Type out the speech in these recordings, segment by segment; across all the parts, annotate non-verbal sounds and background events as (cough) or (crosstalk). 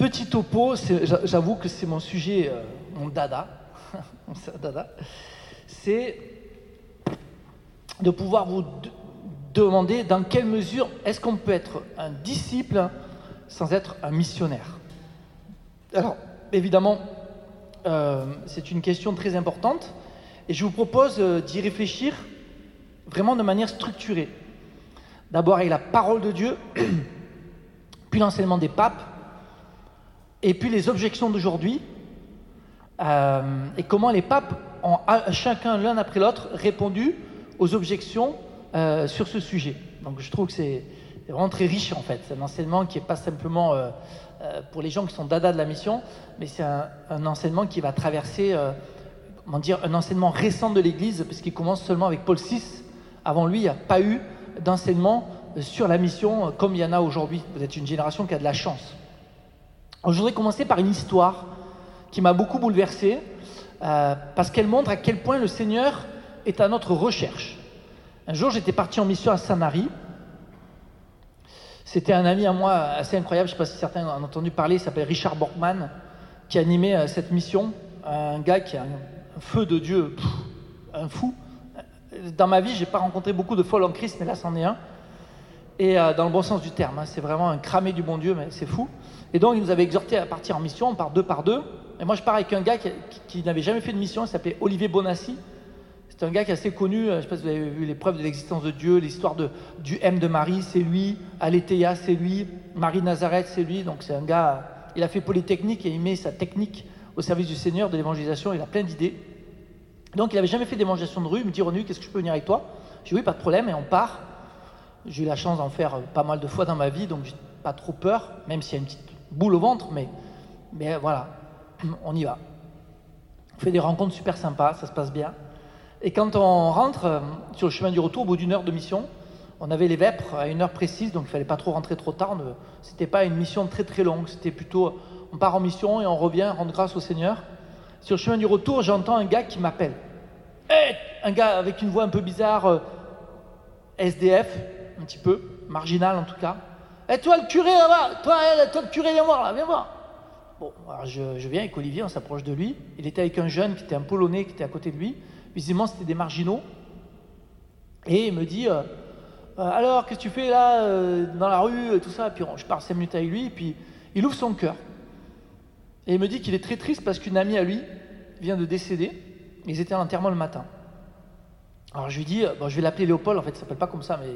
Petit topo, j'avoue que c'est mon sujet, euh, mon dada. (laughs) C'est de pouvoir vous demander dans quelle mesure est-ce qu'on peut être un disciple sans être un missionnaire. Alors, évidemment, euh, c'est une question très importante et je vous propose euh, d'y réfléchir vraiment de manière structurée. D'abord avec la parole de Dieu, (clears throat) puis l'enseignement des papes, et puis les objections d'aujourd'hui, euh, et comment les papes ont chacun l'un après l'autre répondu aux objections sur ce sujet. Donc je trouve que c'est vraiment très riche en fait. C'est un enseignement qui n'est pas simplement euh, pour les gens qui sont dada de la mission, mais c'est un, enseignement qui va traverser, euh, comment dire, un enseignement récent de l'Église, parce qu'il commence seulement avec Paul VI. Avant lui, il n'y a pas eu d'enseignement sur la mission euh, comme il y en a aujourd'hui. Vous êtes une génération qui a de la chance. Je voudrais commencer par une histoire qui m'a beaucoup bouleversé, parce qu'elle montre à quel point le Seigneur est à notre recherche. Un jour, j'étais parti en mission à Sanary, c'était un ami à moi assez incroyable, je ne sais pas si certains en ont entendu parler, il s'appelle Richard Borkman, qui animait euh, cette mission. Un gars qui a un feu de Dieu, un fou. Dans ma vie, je n'ai pas rencontré beaucoup de folles en Christ, mais là, c'en est un. Et euh, dans le bon sens du terme, hein, c'est vraiment un cramé du bon Dieu, mais c'est fou. Et donc, il nous avait exhorté à partir en mission, on part deux par deux. Et moi, je pars avec un gars qui n'avait jamais fait de mission, il s'appelait Olivier Bonassi. C'est un gars qui est assez connu, euh, je ne sais pas si vous avez vu les preuves de l'existence de Dieu, l'histoire du M de Marie, c'est lui, Aletheia, c'est lui, Marie Nazareth, c'est lui. Donc c'est un gars, il a fait Polytechnique et il met sa technique au service du Seigneur, de l'évangélisation, il a plein d'idées. Donc il n'avait jamais fait d'évangélisation de rue, il me dit Renu, qu'est-ce que je peux venir avec toi? Je dis oui, pas de problème, et on part. J'ai eu la chance d'en faire pas mal de fois dans ma vie, donc j'ai pas trop peur, même s'il y a une petite boule au ventre, mais, voilà, (clears throat) on y va. On fait des rencontres super sympas, ça se passe bien. Et quand on rentre euh, sur le chemin du retour, au bout d'une heure de mission, on avait les vêpres à une heure précise, donc il fallait pas trop rentrer trop tard. Ce n'était pas une mission très très longue, c'était plutôt on part en mission et on revient rendre grâce au Seigneur. Sur le chemin du retour, j'entends un gars qui m'appelle. Hey un gars avec une voix un peu bizarre, euh, SDF, un petit peu, marginal en tout cas. Et toi le curé là-bas, toi, toi, le curé, viens voir là, viens voir. Bon, alors je, viens avec Olivier, on s'approche de lui. Il était avec un jeune qui était un Polonais qui était à côté de lui. Visiblement, c'était des marginaux. Et il me dit euh, euh, Alors, qu'est-ce que tu fais là, euh, dans la rue, tout ça? Puis je pars cinq minutes avec lui, et puis il ouvre son cœur. Et il me dit qu'il est très triste parce qu'une amie à lui vient de décéder. Ils étaient à l'enterrement le matin. Alors je lui dis bon, Je vais l'appeler Léopold, en fait, il ne s'appelle pas comme ça, mais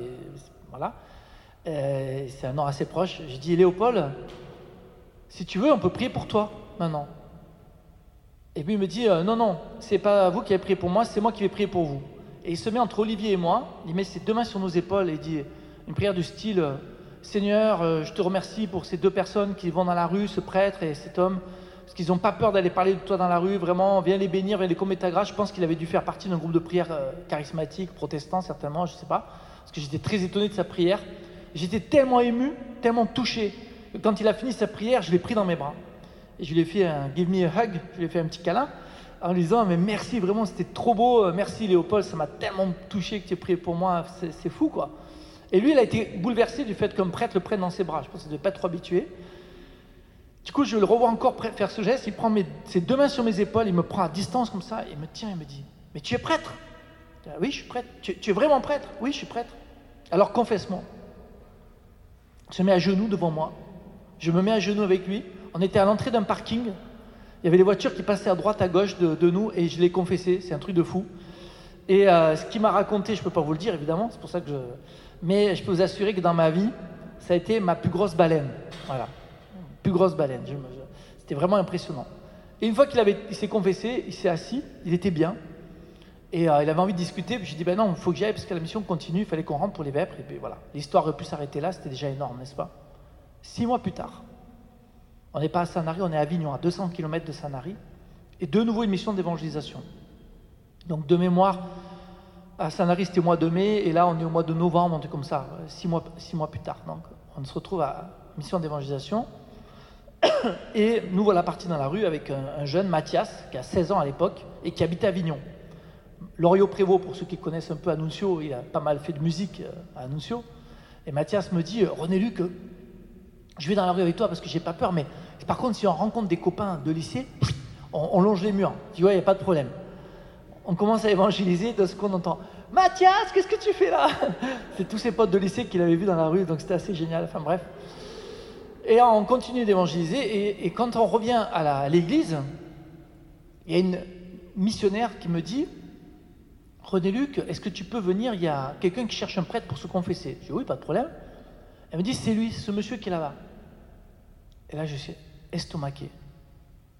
voilà. C'est un nom assez proche. Je dis Léopold, si tu veux, on peut prier pour toi maintenant. Et puis il me dit euh, Non, non, c'est pas vous qui avez prié pour moi, c'est moi qui vais prier pour vous. Et il se met entre Olivier et moi, il met ses deux mains sur nos épaules et dit une prière du style euh, Seigneur, euh, je te remercie pour ces deux personnes qui vont dans la rue, ce prêtre et cet homme, parce qu'ils n'ont pas peur d'aller parler de toi dans la rue, vraiment, viens les bénir, viens les commettre ta grâce. Je pense qu'il avait dû faire partie d'un groupe de prière charismatique, protestant certainement, je ne sais pas, parce que j'étais très étonné de sa prière. J'étais tellement ému, tellement touché, que quand il a fini sa prière, je l'ai pris dans mes bras. Et je lui ai fait un give me a hug, je lui ai fait un petit câlin en lui disant mais merci vraiment c'était trop beau, merci Léopold, ça m'a tellement touché que tu es prié pour moi, c'est fou quoi. Et lui il a été bouleversé du fait qu'un prêtre le prenne dans ses bras, je pense qu'il ne pas trop habitué. Du coup je le revois encore faire ce geste, il prend ses deux mains sur mes épaules, il me prend à distance comme ça, et il me tient, il me dit mais tu es prêtre? Oui je suis prêtre. Tu, tu es vraiment prêtre? Oui je suis prêtre. Alors confesse-moi. Se met à genoux devant moi, je me mets à genoux avec lui, on était à l'entrée d'un parking. Il y avait des voitures qui passaient à droite, à gauche de, nous, et je l'ai confessé. C'est un truc de fou. Et euh, ce qu'il m'a raconté, je ne peux pas vous le dire, évidemment. C'est pour ça que je. Mais je peux vous assurer que dans ma vie, ça a été ma plus grosse baleine. Voilà. Plus grosse baleine. C'était vraiment impressionnant. Et une fois qu'il avait, s'est confessé, il s'est assis, il était bien. Et euh, il avait envie de discuter. Puis j'ai dit, ben non, il faut que j'aille parce que la mission continue, il fallait qu'on rentre pour les vêpres. Et puis voilà. L'histoire aurait pu s'arrêter là, c'était déjà énorme, n'est-ce pas? Six mois plus tard, on n'est pas à Sanary, on est à Avignon, à 200 km de Sanary. Et de nouveau une mission d'évangélisation. Donc de mémoire, à Sanary c'était au mois de mai, et là on est au mois de novembre, on est comme ça, six mois, plus tard. Donc on se retrouve à mission d'évangélisation. (coughs) Et nous voilà partis dans la rue avec un, jeune, Mathias, qui a 16 ans à l'époque, et qui habitait à Avignon. Loriot Prévost, pour ceux qui connaissent un peu Annuncio, il a pas mal fait de musique euh, à Annuncio. Et Mathias me dit, René Luc, je vais dans la rue avec toi parce que j'ai pas peur, mais Par contre, si on rencontre des copains de lycée, on, longe les murs. Tu vois, il n'y a pas de problème. On commence à évangéliser de ce qu'on entend. Mathias, qu'est-ce que tu fais là? (laughs) C'est tous ses potes de lycée qu'il avait vus dans la rue, donc c'était assez génial. Enfin bref. Et on continue d'évangéliser. Et, quand on revient à l'église, il y a une missionnaire qui me dit René Luc, est-ce que tu peux venir Il y a quelqu'un qui cherche un prêtre pour se confesser? Je dis Oui, pas de problème. Elle me dit C'est lui, ce monsieur qui est là-bas. Et là, je suis estomaqué.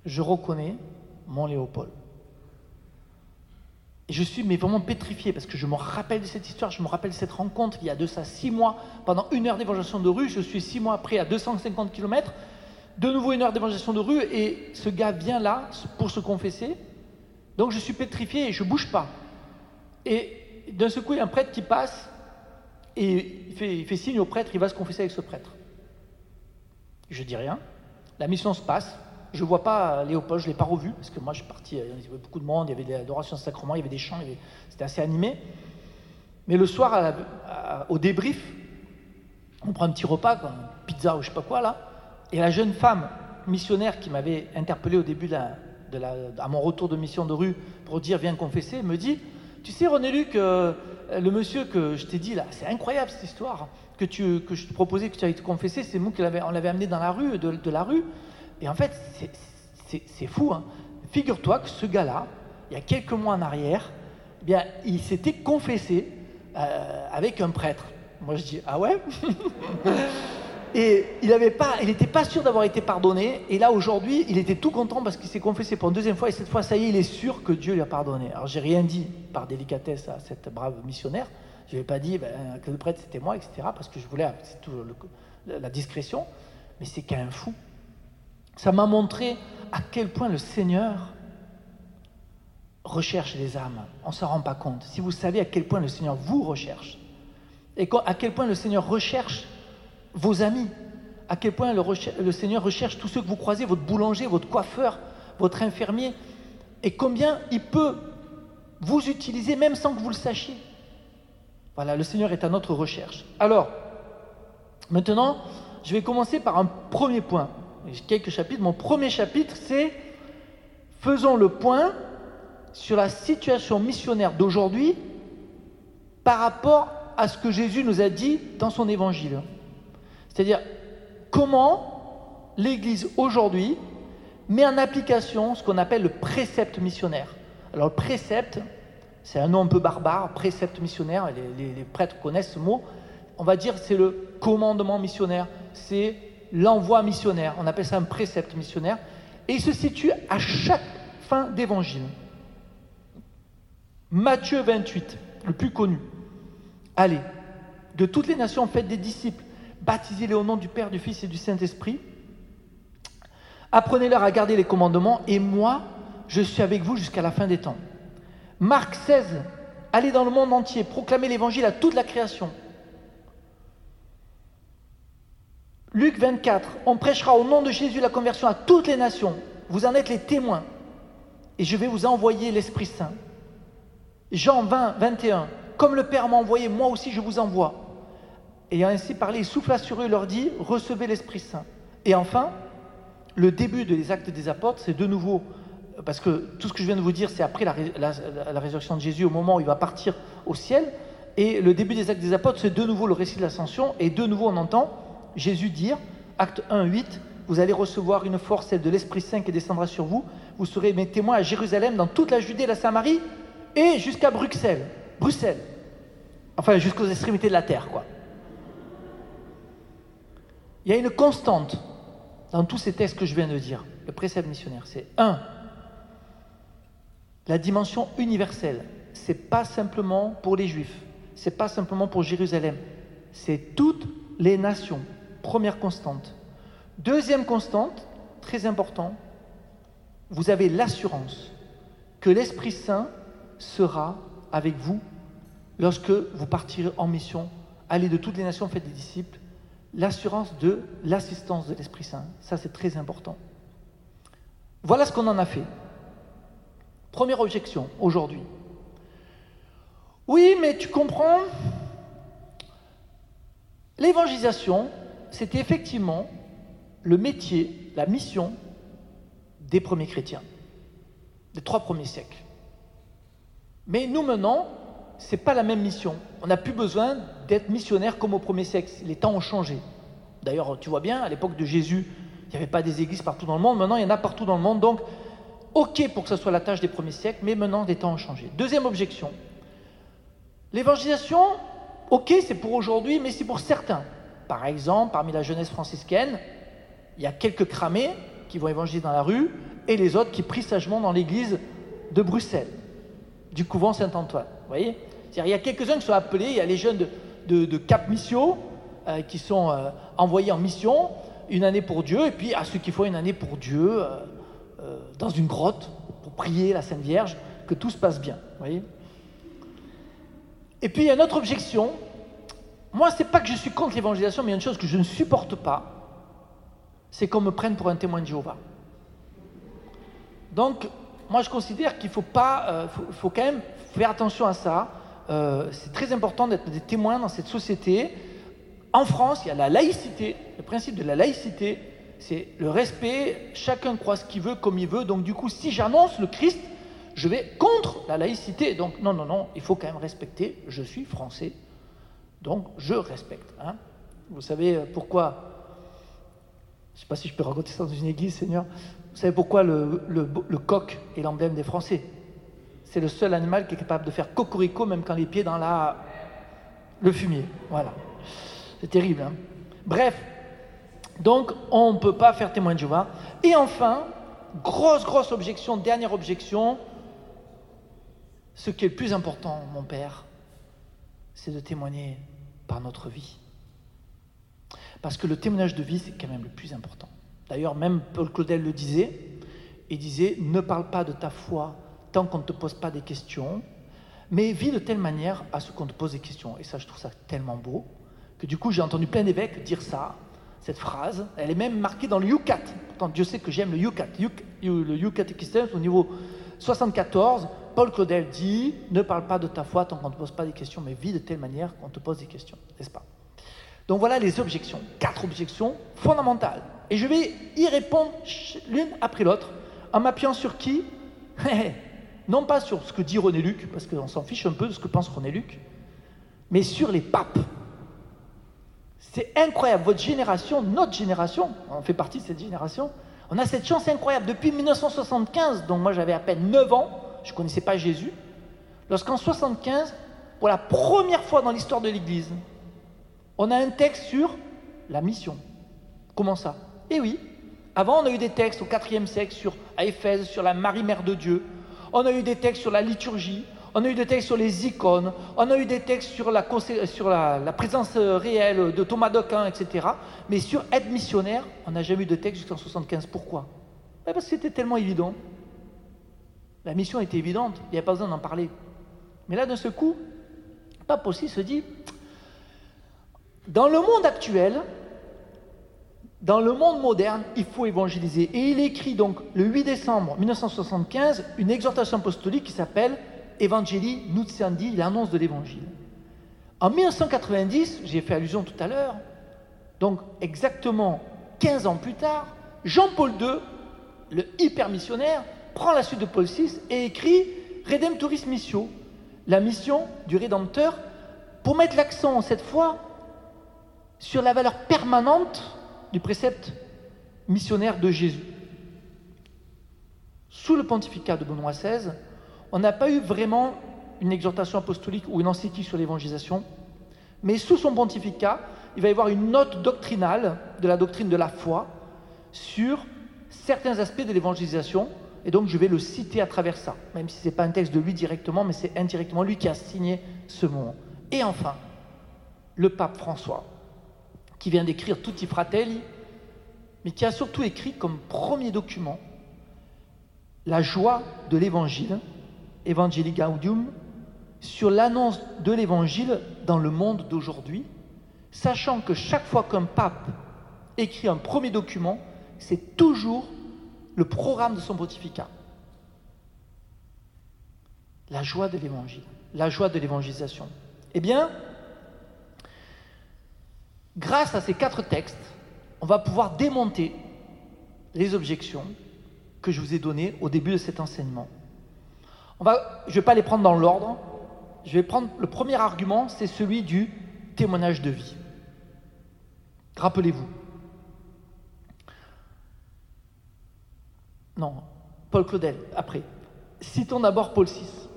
Je reconnais mon Léopold. Et je suis mais vraiment pétrifié parce que je me rappelle de cette histoire, je me rappelle de cette rencontre il y a de ça six mois, pendant une heure d'évangélisation de rue, je suis six mois après à 250 km, de nouveau une heure d'évangélisation de rue et ce gars vient là pour se confesser. Donc je suis pétrifié et je bouge pas. Et d'un seul coup, il y a un prêtre qui passe et il fait, signe au prêtre, il va se confesser avec ce prêtre. Je dis rien. La mission se passe. Je ne vois pas Léopold, je ne l'ai pas revu, parce que moi je suis parti, il y avait beaucoup de monde, il y avait de l'adoration sacrement, il y avait des chants, c'était assez animé. Mais le soir, au débrief, on prend un petit repas, pizza ou je sais pas quoi là, et la jeune femme missionnaire qui m'avait interpellé au début de à mon retour de mission de rue pour dire viens confesser, me dit Tu sais, René Luc, euh, le monsieur que je t'ai dit là, c'est incroyable cette histoire que, tu, que je te proposais que tu allais te confesser, c'est nous qui l'avait, on l'avait amené dans la rue, de la rue. Et en fait, c'est fou. Hein. Figure-toi que ce gars-là, il y a quelques mois en arrière, eh bien, il s'était confessé euh, avec un prêtre. Moi, je dis ah ouais? (laughs) Et il n'était pas, sûr d'avoir été pardonné. Et là, aujourd'hui, il était tout content parce qu'il s'est confessé pour une deuxième fois. Et cette fois, ça y est, il est sûr que Dieu lui a pardonné. Alors, j'ai rien dit par délicatesse à cette brave missionnaire. Je n'ai pas dit ben, que le prêtre c'était moi, etc. Parce que je voulais, toujours la discrétion. Mais c'est qu'un fou. Ça m'a montré à quel point le Seigneur recherche les âmes. On ne s'en rend pas compte. Si vous savez à quel point le Seigneur vous recherche, et à quel point le Seigneur recherche vos amis, à quel point le, Seigneur recherche tous ceux que vous croisez, votre boulanger, votre coiffeur, votre infirmier, et combien il peut vous utiliser même sans que vous le sachiez. Voilà, le Seigneur est à notre recherche. Alors, maintenant, je vais commencer par un premier point quelques chapitres. Mon premier chapitre, c'est Faisons le point sur la situation missionnaire d'aujourd'hui par rapport à ce que Jésus nous a dit dans son évangile. C'est-à-dire comment l'Église aujourd'hui met en application ce qu'on appelle le précepte missionnaire. Alors le précepte, c'est un nom un peu barbare, précepte missionnaire, les, prêtres connaissent ce mot. On va dire c'est le commandement missionnaire, c'est l'envoi missionnaire. On appelle ça un précepte missionnaire. Et il se situe à chaque fin d'évangile. Matthieu 28, le plus connu. Allez, de toutes les nations, faites des disciples, baptisez-les au nom du Père, du Fils et du Saint-Esprit. Apprenez-leur à garder les commandements, et moi, je suis avec vous jusqu'à la fin des temps. Marc 16, allez dans le monde entier, proclamez l'évangile à toute la création. Luc 24, on prêchera au nom de Jésus la conversion à toutes les nations. Vous en êtes les témoins. Et je vais vous envoyer l'Esprit Saint. Jean 20, 21, comme le Père m'a envoyé, moi aussi je vous envoie. Ayant ainsi parlé, il souffla sur eux et leur dit, recevez l'Esprit Saint. Et enfin, le début des actes des apôtres, c'est de nouveau, parce que tout ce que je viens de vous dire, c'est après la, résurrection de Jésus, au moment où il va partir au ciel. Et le début des actes des apôtres, c'est de nouveau le récit de l'ascension. Et de nouveau, on entend Jésus dire, acte 1, 8, vous allez recevoir une force, celle de l'Esprit Saint qui descendra sur vous. Vous serez mes témoins à Jérusalem, dans toute la Judée, la Samarie et jusqu'à Bruxelles. Bruxelles. Enfin, jusqu'aux extrémités de la terre, quoi. Il y a une constante dans tous ces textes que je viens de dire, le précepte missionnaire. C'est un, la dimension universelle. C'est pas simplement pour les Juifs, c'est pas simplement pour Jérusalem, c'est toutes les nations. Première constante. Deuxième constante, très important, vous avez l'assurance que l'Esprit Saint sera avec vous lorsque vous partirez en mission. Allez de toutes les nations, faites des disciples. L'assurance de l'assistance de l'Esprit Saint. Ça, c'est très important. Voilà ce qu'on en a fait. Première objection aujourd'hui. Oui, mais tu comprends, l'évangélisation, c'était effectivement le métier la mission des premiers chrétiens, des trois premiers siècles. Mais nous maintenant, ce n'est pas la même mission. On n'a plus besoin d'être missionnaire comme au premier siècle. Les temps ont changé. D'ailleurs, tu vois bien, à l'époque de Jésus, il n'y avait pas des églises partout dans le monde. Maintenant, il y en a partout dans le monde. Donc, OK pour que ce soit la tâche des premiers siècles, mais maintenant, les temps ont changé. Deuxième objection. L'évangélisation, OK, c'est pour aujourd'hui, mais c'est pour certains. Par exemple, parmi la jeunesse franciscaine, il y a quelques cramés qui vont évangéliser dans la rue et les autres qui prient sagement dans l'église de Bruxelles, du couvent Saint-Antoine. Il y a quelques-uns qui sont appelés, il y a les jeunes de, Cap Missio euh, qui sont euh, envoyés en mission, une année pour Dieu, et puis à ceux qui font une année pour Dieu euh, dans une grotte pour prier la Sainte Vierge, que tout se passe bien. Voyez et puis il y a une autre objection. Moi, ce n'est pas que je suis contre l'évangélisation, mais il y a une chose que je ne supporte pas, c'est qu'on me prenne pour un témoin de Jéhovah. Donc, moi, je considère qu'il faut pas, euh, faut, quand même faire attention à ça. Euh, c'est très important d'être des témoins dans cette société. En France, il y a la laïcité. Le principe de la laïcité, c'est le respect. Chacun croit ce qu'il veut, comme il veut. Donc, du coup, si j'annonce le Christ, je vais contre la laïcité. Donc, non, non, non, il faut quand même respecter. Je suis français, donc je respecte. Hein. Vous savez euh, pourquoi? Je ne sais pas si je peux raconter ça dans une église, Seigneur. Vous savez pourquoi le, coq est l'emblème des Français? C'est le seul animal qui est capable de faire cocorico même quand les pieds dans le fumier. Voilà. C'est terrible. Hein Bref, donc on ne peut pas faire témoin de Jéhovah. Et enfin, grosse, grosse objection, dernière objection, ce qui est le plus important, mon Père, c'est de témoigner par notre vie. Parce que le témoignage de vie, c'est quand même le plus important. D'ailleurs, même Paul Claudel le disait, il disait, ne parle pas de ta foi tant qu'on ne te pose pas des questions, mais vis de telle manière à ce qu'on te pose des questions. Et ça, je trouve ça tellement beau, que du coup, j'ai entendu plein d'évêques dire ça, cette phrase. Elle est même marquée dans le Yucat. Pourtant, Dieu sait que j'aime le Yucat. Le Yucat au niveau 74, Paul Claudel dit Ne parle pas de ta foi tant qu'on ne te pose pas des questions, mais vis de telle manière qu'on te pose des questions, n'est-ce pas? Donc voilà les objections, quatre objections fondamentales. Et je vais y répondre l'une après l'autre en m'appuyant sur qui? (laughs) Non pas sur ce que dit René Luc, parce qu'on s'en fiche un peu de ce que pense René Luc, mais sur les papes. C'est incroyable, votre génération, notre génération, on fait partie de cette génération, on a cette chance incroyable. Depuis 1975, donc moi j'avais à peine 9 ans, je ne connaissais pas Jésus, lorsqu'en 75, pour la première fois dans l'histoire de l'Église, on a un texte sur la mission. Comment ça? Eh oui, avant on a eu des textes au IVe siècle sur à Éphèse, sur la Marie-Mère de Dieu, on a eu des textes sur la liturgie, on a eu des textes sur les icônes, on a eu des textes sur la, présence réelle de Thomas d'Aquin, etc. Mais sur être missionnaire, on n'a jamais eu de texte jusqu'en 75. Pourquoi? Ben Parce que c'était tellement évident. La mission était évidente, il n'y avait pas besoin d'en parler. Mais là, de ce coup, Pape aussi se dit, dans le monde actuel, dans le monde moderne, il faut évangéliser. Et il écrit donc le 8 décembre 1975 une exhortation apostolique qui s'appelle Evangelii Nuziandi, l'annonce de l'évangile. En 1990, j'ai fait allusion tout à l'heure, donc exactement 15 ans plus tard, Jean-Paul II, le hyper missionnaire, prend la suite de Paul VI et écrit Redemptoris Missio, la mission du Rédempteur, pour mettre l'accent cette fois sur la valeur permanente du précepte missionnaire de Jésus. Sous le pontificat de Benoît XVI, on n'a pas eu vraiment une exhortation apostolique ou une encyclique sur l'évangélisation, mais sous son pontificat, il va y avoir une note doctrinale de la doctrine de la foi sur certains aspects de l'évangélisation et donc je vais le citer à travers ça, même si ce n'est pas un texte de lui directement, mais c'est indirectement lui qui a signé ce mot. Et enfin, le pape François, qui vient d'écrire Tutti Fratelli, mais qui a surtout écrit comme premier document la joie de l'évangile, Evangelii Gaudium, sur l'annonce de l'évangile dans le monde d'aujourd'hui, sachant que chaque fois qu'un pape écrit un premier document, c'est toujours le programme de son pontificat. La joie de l'évangile, la joie de l'évangélisation. Eh bien, grâce à ces quatre textes, on va pouvoir démonter les objections que je vous ai données au début de cet enseignement. Je ne vais pas les prendre dans l'ordre. Je vais prendre le premier argument, c'est celui du témoignage de vie. Rappelez-vous. Non, Paul Claudel, après. Citons d'abord Paul 6.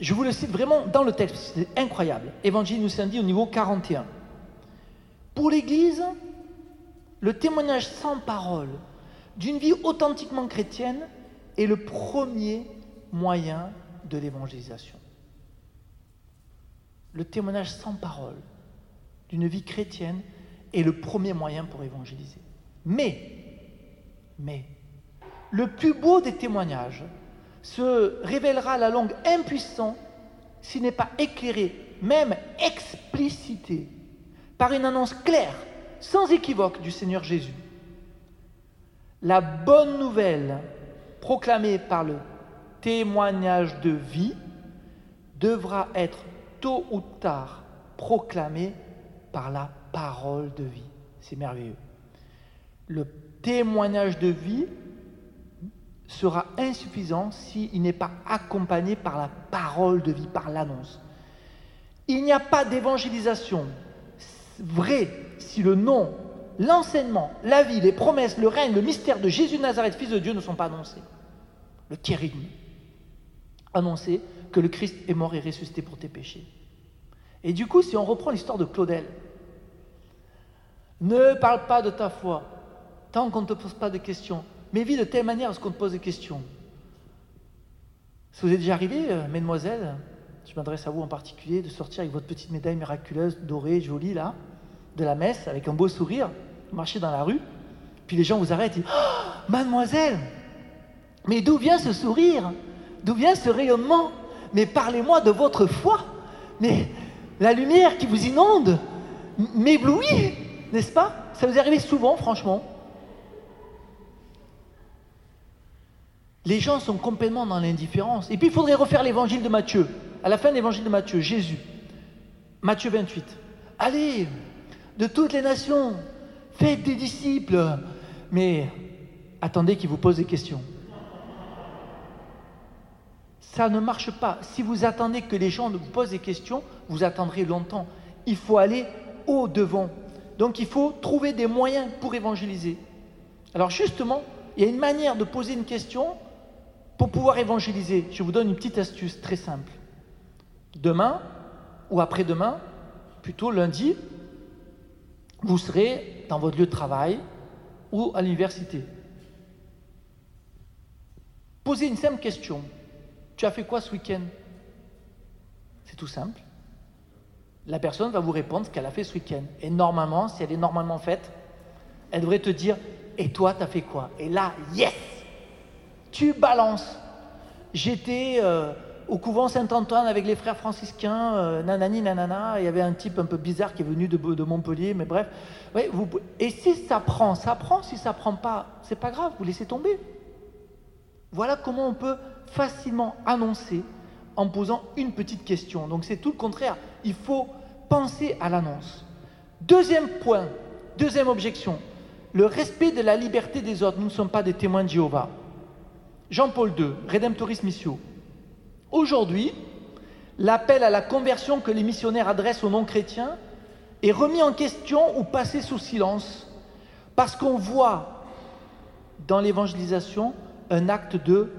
Je vous le cite vraiment dans le texte, c'est incroyable. Évangile nous dit au niveau 41. Pour l'Église, le témoignage sans parole d'une vie authentiquement chrétienne est le premier moyen de l'évangélisation. Le témoignage sans parole d'une vie chrétienne est le premier moyen pour évangéliser. Mais, mais, le plus beau des témoignages se révélera la langue impuissant s'il n'est pas éclairé, même explicité, par une annonce claire, sans équivoque du Seigneur Jésus. La bonne nouvelle proclamée par le témoignage de vie devra être tôt ou tard proclamée par la parole de vie. C'est merveilleux. Le témoignage de vie sera insuffisant s'il n'est pas accompagné par la parole de vie, par l'annonce. Il n'y a pas d'évangélisation vraie si le nom, l'enseignement, la vie, les promesses, le règne, le mystère de Jésus de Nazareth, Fils de Dieu, ne sont pas annoncés. Le kérigme, annoncer que le Christ est mort et ressuscité pour tes péchés. Et du coup, si on reprend l'histoire de Claudel, ne parle pas de ta foi tant qu'on ne te pose pas de questions mais vis de telle manière à ce qu'on te pose des questions. Si vous êtes déjà arrivé, euh, mesdemoiselles, je m'adresse à vous en particulier, de sortir avec votre petite médaille miraculeuse, dorée, jolie, là, de la messe, avec un beau sourire, marcher dans la rue, puis les gens vous arrêtent et disent oh, Mademoiselle, mais d'où vient ce sourire? D'où vient ce rayonnement? Mais parlez-moi de votre foi Mais la lumière qui vous inonde m'éblouit, n'est-ce pas? Ça vous est arrivé souvent, franchement? Les gens sont complètement dans l'indifférence. Et puis il faudrait refaire l'évangile de Matthieu. À la fin de l'évangile de Matthieu, Jésus, Matthieu 28. Allez, de toutes les nations, faites des disciples. Mais attendez qu'il vous pose des questions. Ça ne marche pas. Si vous attendez que les gens vous posent des questions, vous attendrez longtemps. Il faut aller au devant. Donc il faut trouver des moyens pour évangéliser. Alors justement, il y a une manière de poser une question pour pouvoir évangéliser, je vous donne une petite astuce très simple. Demain ou après-demain, plutôt lundi, vous serez dans votre lieu de travail ou à l'université. Posez une simple question. Tu as fait quoi ce week-end? C'est tout simple. La personne va vous répondre ce qu'elle a fait ce week-end. Et normalement, si elle est normalement faite, elle devrait te dire Et toi, tu as fait quoi? Et là, yes tu balances. J'étais euh, au couvent Saint-Antoine avec les frères franciscains, euh, nanani, nanana. Il y avait un type un peu bizarre qui est venu de, Montpellier, mais bref. et si ça prend, ça prend. Si ça prend pas, c'est pas grave, vous laissez tomber. Voilà comment on peut facilement annoncer en posant une petite question. Donc c'est tout le contraire. Il faut penser à l'annonce. Deuxième point, deuxième objection, le respect de la liberté des autres. Nous ne sommes pas des témoins de Jéhovah. Jean-Paul II, Redemptoris Missio. Aujourd'hui, l'appel à la conversion que les missionnaires adressent aux non-chrétiens est remis en question ou passé sous silence parce qu'on voit dans l'évangélisation un acte de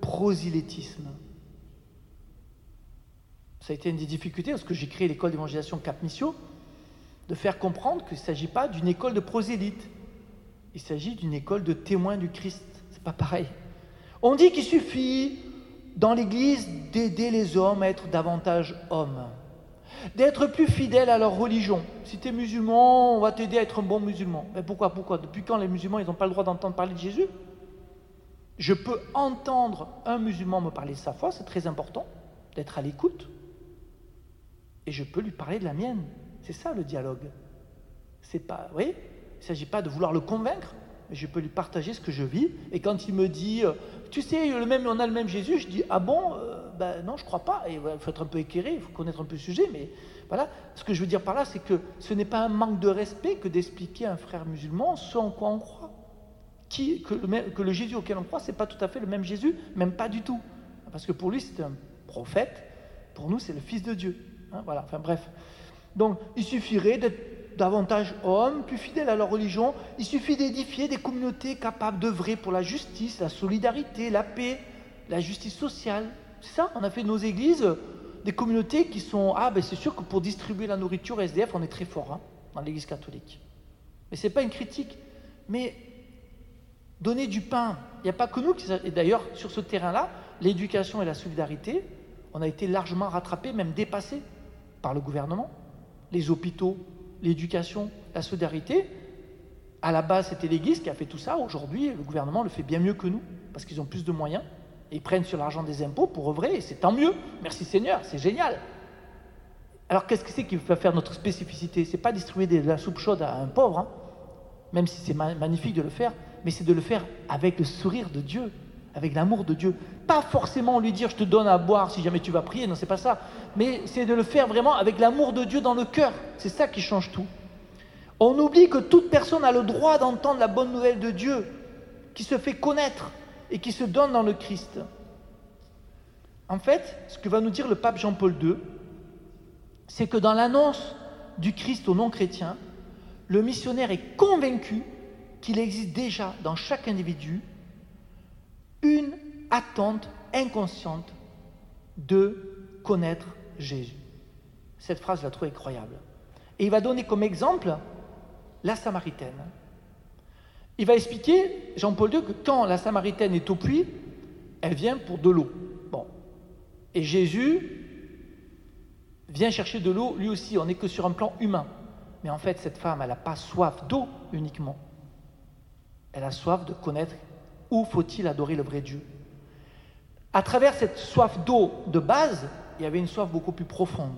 prosélytisme. Ça a été une des difficultés parce que j'ai créé l'école d'évangélisation Cap Missio, de faire comprendre qu'il ne s'agit pas d'une école de prosélytes, il s'agit d'une école de témoins du Christ. C'est pas pareil. On dit qu'il suffit dans l'Église d'aider les hommes à être davantage hommes, d'être plus fidèles à leur religion. Si tu es musulman, on va t'aider à être un bon musulman. Mais pourquoi Pourquoi? Depuis quand les musulmans, ils n'ont pas le droit d'entendre parler de Jésus? Je peux entendre un musulman me parler de sa foi, c'est très important, d'être à l'écoute. Et je peux lui parler de la mienne. C'est ça le dialogue. C'est pas, il ne s'agit pas de vouloir le convaincre, mais je peux lui partager ce que je vis. Et quand il me dit, euh, tu sais, le même, on a le même Jésus, je dis, ah bon euh, Ben non, je crois pas. il faut être un peu éclairé, il faut connaître un peu le sujet, mais voilà. Ce que je veux dire par là, c'est que ce n'est pas un manque de respect que d'expliquer à un frère musulman ce en quoi on croit. qui, que, le, que le Jésus auquel on croit, c'est pas tout à fait le même Jésus, même pas du tout. Parce que pour lui, c'est un prophète, pour nous, c'est le Fils de Dieu. Hein, voilà, enfin bref. Donc, il suffirait d'être davantage hommes, plus fidèles à leur religion. Il suffit d'édifier des communautés capables d'œuvrer pour la justice, la solidarité, la paix, la justice sociale. C'est ça, on a fait de nos églises des communautés qui sont. Ah, ben c'est sûr que pour distribuer la nourriture SDF, on est très fort hein, dans l'église catholique. Mais ce n'est pas une critique. Mais donner du pain, il n'y a pas que nous qui. Et d'ailleurs, sur ce terrain-là, l'éducation et la solidarité, on a été largement rattrapés, même dépassés par le gouvernement. Les hôpitaux, l'éducation, la solidarité. À la base, c'était l'Église qui a fait tout ça. Aujourd'hui, le gouvernement le fait bien mieux que nous, parce qu'ils ont plus de moyens. Et ils prennent sur l'argent des impôts pour œuvrer, et c'est tant mieux. Merci Seigneur, c'est génial. Alors qu'est-ce que c'est qui va faire notre spécificité? C'est pas distribuer de la soupe chaude à un pauvre, hein, même si c'est magnifique de le faire, mais c'est de le faire avec le sourire de Dieu, avec l'amour de Dieu. Pas forcément lui dire je te donne à boire si jamais tu vas prier, non, c'est pas ça. Mais c'est de le faire vraiment avec l'amour de Dieu dans le cœur. C'est ça qui change tout. On oublie que toute personne a le droit d'entendre la bonne nouvelle de Dieu, qui se fait connaître et qui se donne dans le Christ. En fait, ce que va nous dire le pape Jean-Paul II, c'est que dans l'annonce du Christ aux non-chrétiens, le missionnaire est convaincu qu'il existe déjà dans chaque individu une attente inconsciente de connaître Jésus. Cette phrase, je la trouve incroyable. Et il va donner comme exemple la Samaritaine. Il va expliquer, Jean-Paul II, que quand la Samaritaine est au puits, elle vient pour de l'eau. Bon. Et Jésus vient chercher de l'eau, lui aussi, on n'est que sur un plan humain. Mais en fait, cette femme, elle n'a pas soif d'eau uniquement. Elle a soif de connaître où faut-il adorer le vrai Dieu? À travers cette soif d'eau de base, il y avait une soif beaucoup plus profonde,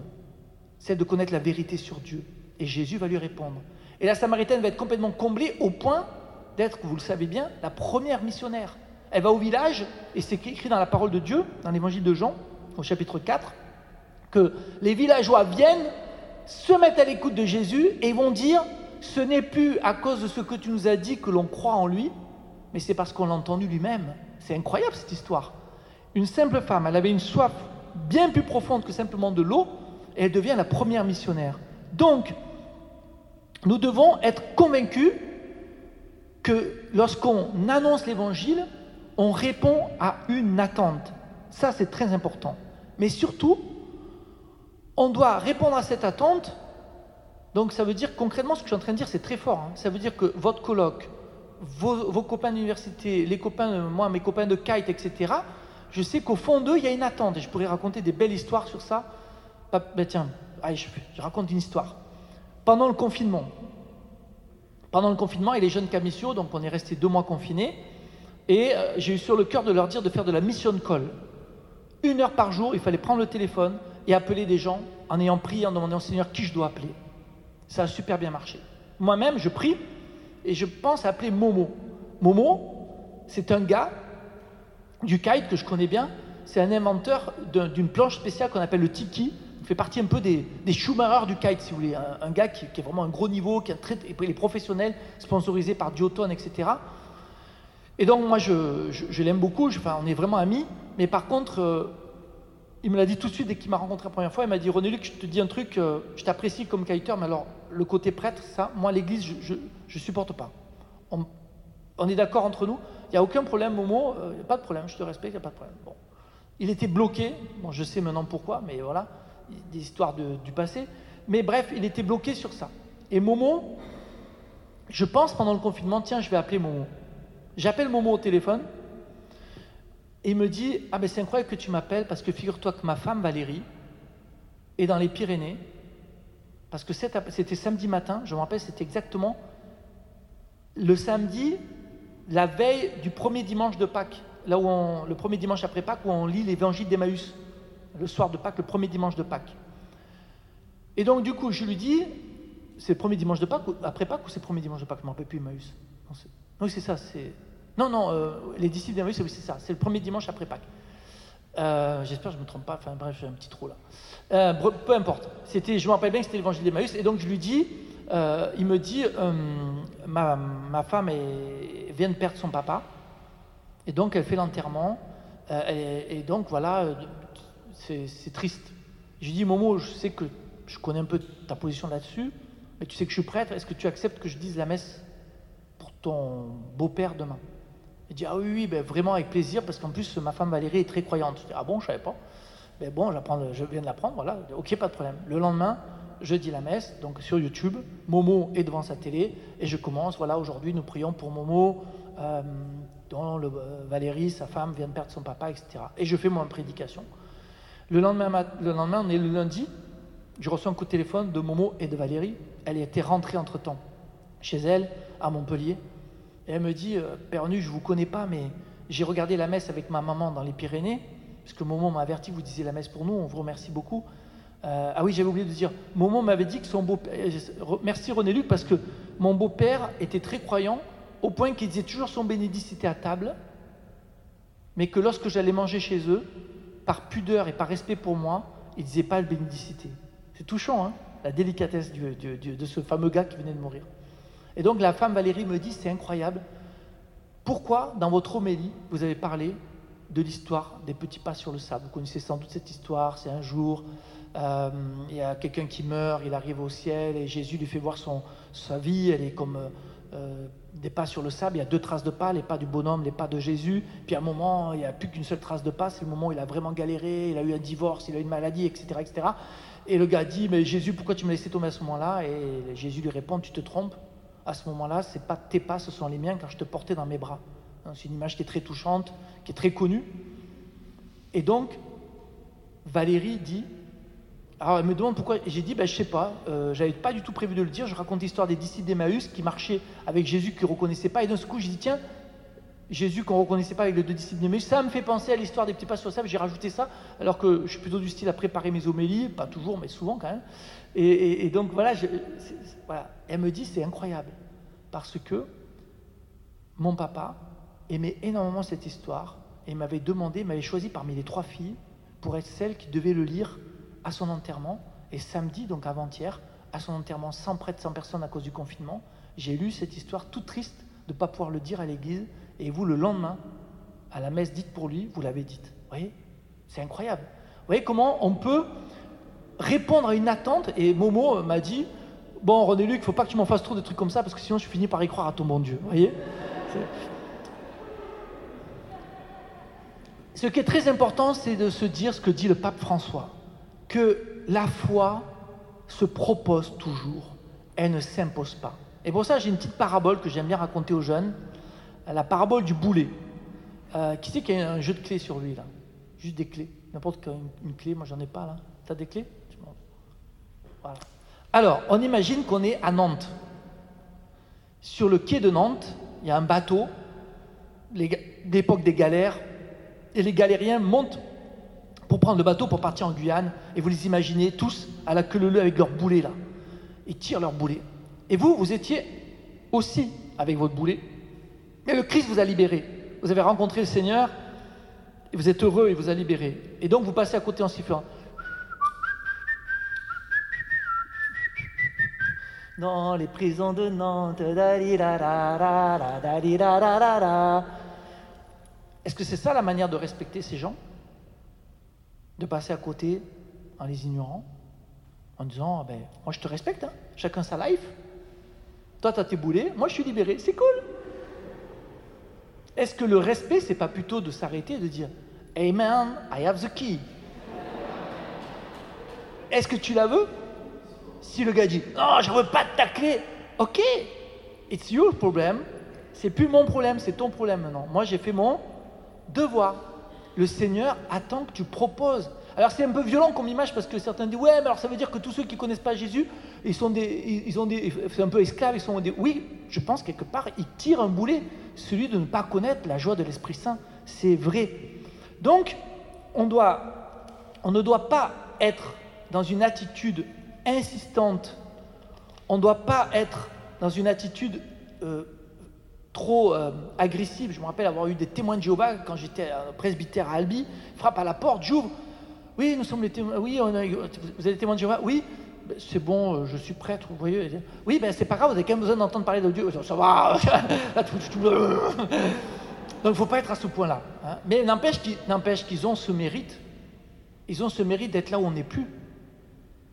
celle de connaître la vérité sur Dieu. Et Jésus va lui répondre. Et la Samaritaine va être complètement comblée au point d'être, vous le savez bien, la première missionnaire. Elle va au village, et c'est écrit dans la parole de Dieu, dans l'évangile de Jean, au chapitre 4, que les villageois viennent, se mettent à l'écoute de Jésus et vont dire, ce n'est plus à cause de ce que tu nous as dit que l'on croit en lui, mais c'est parce qu'on l'a entendu lui-même. C'est incroyable cette histoire. Une simple femme, elle avait une soif bien plus profonde que simplement de l'eau, et elle devient la première missionnaire. Donc, nous devons être convaincus que lorsqu'on annonce l'évangile, on répond à une attente. Ça, c'est très important. Mais surtout, on doit répondre à cette attente. Donc, ça veut dire concrètement, ce que je suis en train de dire, c'est très fort. Hein. Ça veut dire que votre colloque, vos, copains d'université, les copains, moi, mes copains de kite, etc., je sais qu'au fond d'eux, il y a une attente. Et je pourrais raconter des belles histoires sur ça. Ben tiens, je, raconte une histoire. Pendant le confinement, pendant le confinement, et les jeunes camissiaux, donc on est resté deux mois confinés, et euh, j'ai eu sur le cœur de leur dire de faire de la mission call. Une heure par jour, il fallait prendre le téléphone et appeler des gens en ayant prié, en demandant au Seigneur qui je dois appeler? Ça a super bien marché. Moi-même, je prie et je pense appeler Momo. Momo, c'est un gars du kite que je connais bien. C'est un inventeur d'une planche spéciale qu'on appelle le tiki. Il fait partie un peu des, des Schumacher du kite, si vous voulez. Un, gars qui, est vraiment un gros niveau, qui est il est professionnel, sponsorisé par Duotone, etc. Et donc, moi, je, l'aime beaucoup. enfin, on est vraiment amis. Mais par contre, euh, il me l'a dit tout de suite dès qu'il m'a rencontré la première fois. Il m'a dit René Luc, je te dis un truc, euh, je t'apprécie comme kiter, mais alors le côté prêtre, ça, moi, l'église, je ne supporte pas. On, est d'accord entre nous Il n'y a aucun problème, Momo, il euh, n'y a pas de problème, je te respecte, il n'y a pas de problème. Il était bloqué, je sais maintenant pourquoi, mais voilà, des histoires du passé. Mais bref, il était bloqué sur ça. Et Momo, je pense pendant le confinement, tiens, je vais appeler Momo. J'appelle Momo au téléphone et il me dit Ah, ben c'est incroyable que tu m'appelles parce que figure-toi que ma femme Valérie est dans les Pyrénées. Parce que c'était samedi matin, je me rappelle, c'était exactement le samedi, la veille du premier dimanche de Pâques, là où le premier dimanche après Pâques, où on lit l'évangile d'Emmaüs, le soir de Pâques, le premier dimanche de Pâques. Et donc, du coup, je lui dis, c'est le premier dimanche de Pâques, après Pâques, ou c'est le premier dimanche de Pâques? Je ne me rappelle plus Emmaüs. Non, c'est ça, c'est. Non, non, euh, les disciples d'Emmaüs, c'est ça, c'est le premier dimanche après Pâques. Euh, j'espère que je ne me trompe pas, enfin bref, j'ai un petit trou là. Euh, peu importe, c'était, je me rappelle bien que c'était l'évangile d'Emmaüs, et donc je lui dis, il me dit, ma, femme vient de perdre son papa, et donc elle fait l'enterrement, et, donc voilà, c'est triste. Je lui dis, Momo, je sais que je connais un peu ta position là-dessus, mais tu sais que je suis prêtre, est-ce que tu acceptes que je dise la messe pour ton beau-père demain? Il dit, ah oui, oui, ben, vraiment avec plaisir, parce qu'en plus, ma femme Valérie est très croyante. Je dis, ah bon, je savais pas. Ben bon, je viens de l'apprendre, voilà, ok, pas de problème. Le lendemain, je dis la messe, donc sur YouTube, Momo est devant sa télé, et je commence, voilà, aujourd'hui nous prions pour Momo, euh, dont le, euh, Valérie, sa femme, vient de perdre son papa, etc. Et je fais mon prédication. Le lendemain, le lendemain, on est le lundi, je reçois un coup de téléphone de Momo et de Valérie. Elle était rentrée entre-temps chez elle, à Montpellier, et elle me dit, euh, Père Nu, je ne vous connais pas, mais j'ai regardé la messe avec ma maman dans les Pyrénées, parce que Momo m'a averti, vous disiez la messe pour nous, on vous remercie beaucoup. Euh, ah oui, j'avais oublié de dire, Momo m'avait dit que son beau-père. Euh, merci René Luc, parce que mon beau-père était très croyant, au point qu'il disait toujours son bénédicité à table, mais que lorsque j'allais manger chez eux, par pudeur et par respect pour moi, il disait pas le bénédicité. C'est touchant, hein, la délicatesse de ce fameux gars qui venait de mourir. Et donc la femme Valérie me dit, c'est incroyable, pourquoi dans votre homélie, vous avez parlé de l'histoire des petits pas sur le sable? Vous connaissez sans doute cette histoire, c'est un jour, euh, il y a quelqu'un qui meurt, il arrive au ciel et Jésus lui fait voir son, sa vie, elle est comme euh, des pas sur le sable, il y a deux traces de pas, les pas du bonhomme, les pas de Jésus, puis à un moment, il n'y a plus qu'une seule trace de pas, c'est le moment où il a vraiment galéré, il a eu un divorce, il a eu une maladie, etc. etc. Et le gars dit, mais Jésus, pourquoi tu me laissé tomber à ce moment-là? Et Jésus lui répond, tu te trompes, à ce moment-là, ce n'est pas tes pas, ce sont les miens, car je te portais dans mes bras. C'est une image qui est très touchante, qui est très connue. Et donc, Valérie dit, alors elle me demande pourquoi. J'ai dit, ben, je sais pas, euh, j'avais pas du tout prévu de le dire. Je raconte l'histoire des disciples d'Emmaüs qui marchaient avec Jésus, qui ne reconnaissaient pas. Et d'un coup, j'ai dit, tiens, Jésus qu'on ne reconnaissait pas avec les deux disciples d'Emmaüs, ça me fait penser à l'histoire des petits pas sur le sable. J'ai rajouté ça, alors que je suis plutôt du style à préparer mes homélies, pas toujours, mais souvent quand même. Et, donc voilà, voilà, elle me dit, c'est incroyable. Parce que mon papa aimait énormément cette histoire et m'avait demandé, m'avait choisi parmi les trois filles pour être celle qui devait le lire à son enterrement. Et samedi, donc avant-hier, à son enterrement sans prêtre, sans personne à cause du confinement, j'ai lu cette histoire toute triste de ne pas pouvoir le dire à l'église. Et vous, le lendemain, à la messe dite pour lui, vous l'avez dite. Vous voyez? C'est incroyable. Vous voyez comment on peut répondre à une attente Et Momo m'a dit Bon, René Luc, il ne faut pas que tu m'en fasses trop de trucs comme ça, parce que sinon je finis par y croire à ton bon Dieu. Vous voyez? Ce qui est très important, c'est de se dire ce que dit le pape François que la foi se propose toujours, elle ne s'impose pas. Et pour ça, j'ai une petite parabole que j'aime bien raconter aux jeunes, la parabole du boulet. Euh, qui qu'il y a un jeu de clés sur lui, là? Juste des clés. N'importe quelle une clé, moi j'en ai pas, là. T'as des clés? Voilà. Alors, on imagine qu'on est à Nantes. Sur le quai de Nantes, il y a un bateau, l'époque des galères, et les galériens montent pour prendre le bateau pour partir en Guyane. Et vous les imaginez tous à la queue leu avec leur boulet là. Ils tirent leur boulet. Et vous, vous étiez aussi avec votre boulet. Mais le Christ vous a libéré. Vous avez rencontré le Seigneur et vous êtes heureux, il vous a libéré. Et donc vous passez à côté en sifflant. Dans les prisons de Nantes, est-ce que c'est ça la manière de respecter ces gens? De passer à côté en les ignorant, en disant ah ben, Moi je te respecte, hein. chacun sa life. Toi tu as tes boulets, moi je suis libéré, c'est cool. Est-ce que le respect, c'est pas plutôt de s'arrêter et de dire Amen, I have the key? Est-ce que tu la veux? Si le gars dit Non, je veux pas ta clé, ok, it's your problem, c'est plus mon problème, c'est ton problème maintenant. Moi j'ai fait mon devoir. Le Seigneur attend que tu proposes. Alors c'est un peu violent comme image parce que certains disent ouais mais alors ça veut dire que tous ceux qui connaissent pas Jésus ils sont des ils ont des c'est un peu esclaves ils sont des oui je pense quelque part ils tirent un boulet celui de ne pas connaître la joie de l'Esprit Saint c'est vrai donc on on ne doit pas être dans une attitude insistante on ne doit pas être dans une attitude euh, trop euh, agressive. Je me rappelle avoir eu des témoins de Jéhovah quand j'étais presbytère à Albi. Frappe à la porte, j'ouvre. Oui, nous sommes les témoins. Oui, vous êtes témoins de Jéhovah? Oui. C'est bon, euh, je suis prêtre, vous voyez. Oui, ben c'est pas grave, vous avez quand même besoin d'entendre parler de Dieu. Ça va. (laughs) Donc il ne faut pas être à ce point-là. Hein. Mais n'empêche qu'ils ont ce mérite. Ils ont ce mérite d'être là où on n'est plus.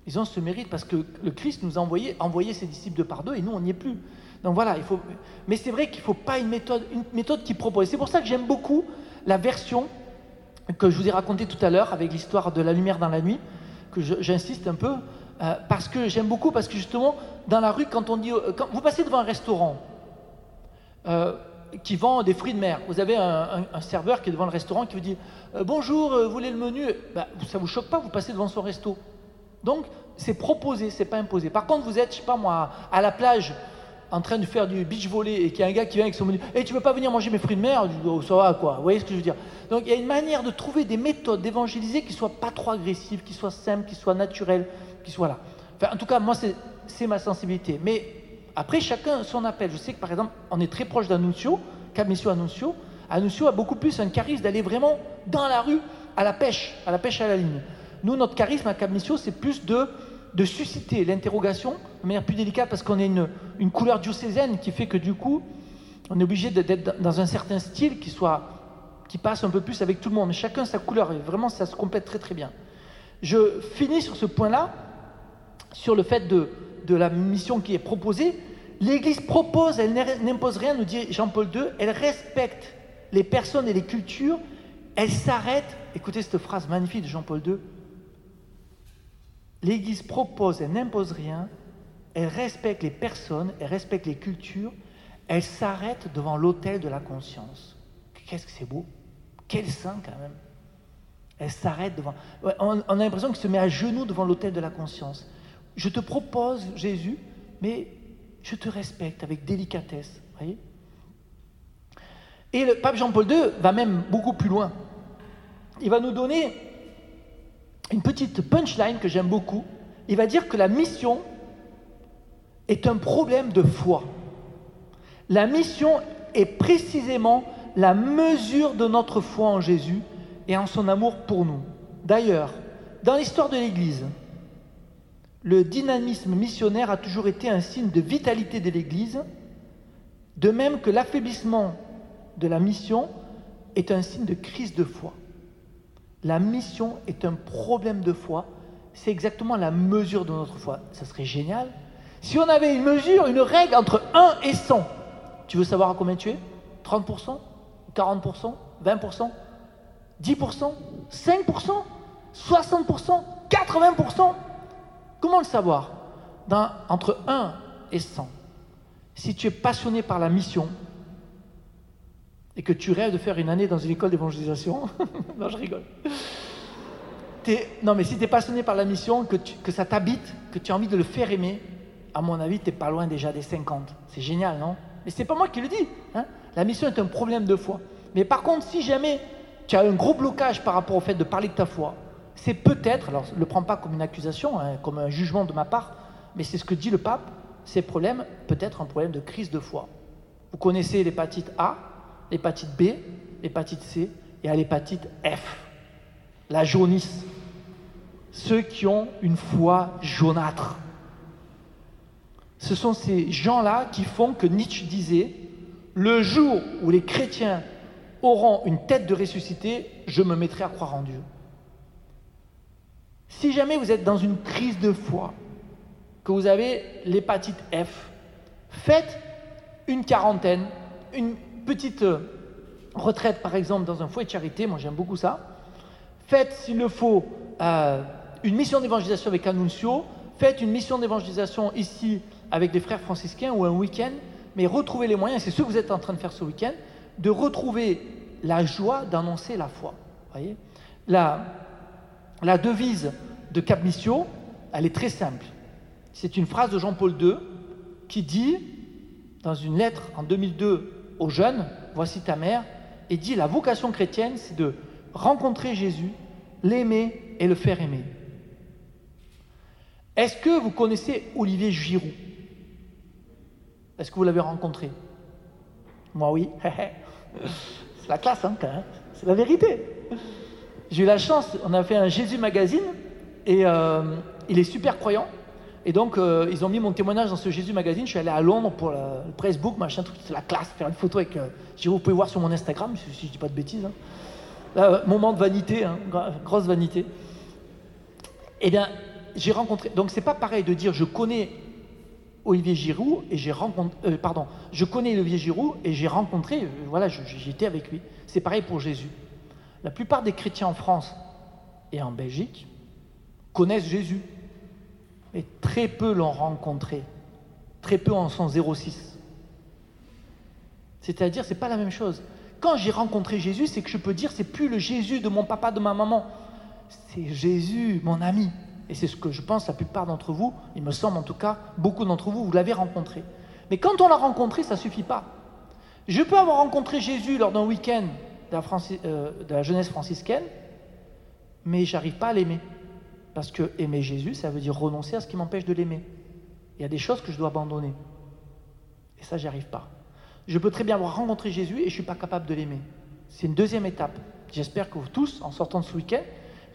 Ils ont ce mérite parce que le Christ nous a envoyé, ses disciples de par deux et nous, on n'y est plus. Donc voilà, il faut. Mais c'est vrai qu'il ne faut pas une méthode qui propose. C'est pour ça que j'aime beaucoup la version que je vous ai racontée tout à l'heure avec l'histoire de la lumière dans la nuit, que j'insiste un peu, euh, parce que j'aime beaucoup, parce que justement, dans la rue, quand on dit. Euh, quand vous passez devant un restaurant euh, qui vend des fruits de mer, vous avez un, serveur qui est devant le restaurant qui vous dit Bonjour, vous voulez le menu? Ben, Ça vous choque pas, vous passez devant son resto. Donc, c'est proposé, c'est pas imposé. Par contre, vous êtes, je sais pas moi, à la plage, en train de faire du beach volley et qu'il y a un gars qui vient avec son menu, et hey, tu veux pas venir manger mes fruits de mer? Oh, Ça va quoi Vous voyez ce que je veux dire? Donc, il y a une manière de trouver des méthodes d'évangéliser qui soient pas trop agressives, qui soient simples, qui soient naturelles, qui soient là. En tout cas, moi, c'est ma sensibilité. Mais après, chacun son appel. Je sais que par exemple, on est très proche d'Annunzio, Camissio Annunzio. Annunzio a beaucoup plus un charisme d'aller vraiment dans la rue à la pêche, à la pêche à la ligne. Nous, notre charisme à Camissio, c'est plus de, susciter l'interrogation de manière plus délicate parce qu'on a une, couleur diocésaine qui fait que du coup, on est obligé d'être dans un certain style qui soit qui passe un peu plus avec tout le monde. Chacun sa couleur et vraiment ça se complète très très bien. Je finis sur ce point-là, sur le fait de, la mission qui est proposée. L'Église propose, elle n'impose rien, nous dit Jean-Paul II, elle respecte les personnes et les cultures, elle s'arrête, écoutez cette phrase magnifique de Jean-Paul II, L'Église propose, elle n'impose rien, elle respecte les personnes, elle respecte les cultures, elle s'arrête devant l'autel de la conscience. Qu'est-ce que c'est beau Quel saint quand même Elle s'arrête devant... On, a l'impression qu'elle se met à genoux devant l'autel de la conscience. Je te propose, Jésus, mais je te respecte avec délicatesse. Et le pape Jean-Paul II va même beaucoup plus loin. Il va nous donner une petite punchline que j'aime beaucoup. Il va dire que la mission est un problème de foi. La mission est précisément la mesure de notre foi en Jésus et en son amour pour nous. D'ailleurs, dans l'histoire de l'Église, le dynamisme missionnaire a toujours été un signe de vitalité de l'Église, de même que l'affaiblissement de la mission est un signe de crise de foi. La mission est un problème de foi. C'est exactement la mesure de notre foi. Ça serait génial. Si on avait une mesure, une règle entre 1 et 100, tu veux savoir à combien tu es? 30% 40% 20% 10% 5% 60% 80% Comment le savoir Entre 1 et 100. Si tu es passionné par la mission, et que tu rêves de faire une année dans une école d'évangélisation, (laughs) non, je rigole. Non, mais si tu es passionné par la mission, que, ça t'habite, que tu as envie de le faire aimer, à mon avis, tu n'es pas loin déjà des 50. C'est génial, non? Mais c'est pas moi qui le dis. Hein la mission est un problème de foi. Mais par contre, si jamais tu as un gros blocage par rapport au fait de parler de ta foi, c'est peut-être, alors ne le prends pas comme une accusation, hein, comme un jugement de ma part, mais c'est ce que dit le pape, ces problèmes, peut-être un problème de crise de foi. Vous connaissez l'hépatite A, l'hépatite B, l'hépatite C et à l'hépatite F, la jaunisse. Ceux qui ont une foi jaunâtre. Ce sont ces gens-là qui font que Nietzsche disait Le jour où les chrétiens auront une tête de ressuscité, je me mettrai à croire en Dieu. Si jamais vous êtes dans une crise de foi, que vous avez l'hépatite F, faites une quarantaine, une petite euh, retraite, par exemple, dans un foyer de charité, moi j'aime beaucoup ça. Faites, s'il le faut, euh, une mission d'évangélisation avec Annuncio. Faites une mission d'évangélisation ici avec des frères franciscains ou un week-end. Mais retrouvez les moyens, c'est ce que vous êtes en train de faire ce week-end, de retrouver la joie d'annoncer la foi. Voyez? La devise de Cap Missio, elle est très simple. C'est une phrase de Jean-Paul II qui dit, dans une lettre en 2002 aux jeunes, voici ta mère, et dit la vocation chrétienne, c'est de rencontrer Jésus, l'aimer et le faire aimer. Est-ce que vous connaissez Olivier Giroud? Est-ce que vous l'avez rencontré? Moi oui. (laughs) c'est la classe, hein, c'est la vérité. J'ai eu la chance, on a fait un Jésus Magazine et euh, il est super croyant. Et donc, euh, ils ont mis mon témoignage dans ce Jésus Magazine. Je suis allé à Londres pour le press book, machin, truc, c'est la classe, faire une photo avec. Euh, vous pouvez voir sur mon Instagram, si, si je dis pas de bêtises. Hein. Là, moment de vanité, hein, grosse vanité. Eh bien, j'ai rencontré. Donc, c'est pas pareil de dire je connais Olivier Giroud et j'ai rencontré. pardon, je connais Olivier Giroud et j'ai rencontré. voilà, j'étais avec lui. C'est pareil pour Jésus. La plupart des chrétiens en France et en Belgique connaissent Jésus, mais très peu l'ont rencontré. Très peu en sont 06. C'est-à-dire, c'est pas la même chose. Quand j'ai rencontré Jésus, c'est que je peux dire, c'est plus le Jésus de mon papa, de ma maman. C'est Jésus, mon ami. Et c'est ce que je pense la plupart d'entre vous, il me semble en tout cas, beaucoup d'entre vous, vous l'avez rencontré. Mais quand on l'a rencontré, ça ne suffit pas. Je peux avoir rencontré Jésus lors d'un week-end de, euh, de la jeunesse franciscaine, mais j'arrive pas à l'aimer. Parce que aimer Jésus, ça veut dire renoncer à ce qui m'empêche de l'aimer. Il y a des choses que je dois abandonner. Et ça, j'y arrive pas. Je peux très bien avoir rencontré Jésus et je ne suis pas capable de l'aimer. C'est une deuxième étape. J'espère que vous tous, en sortant de ce week-end,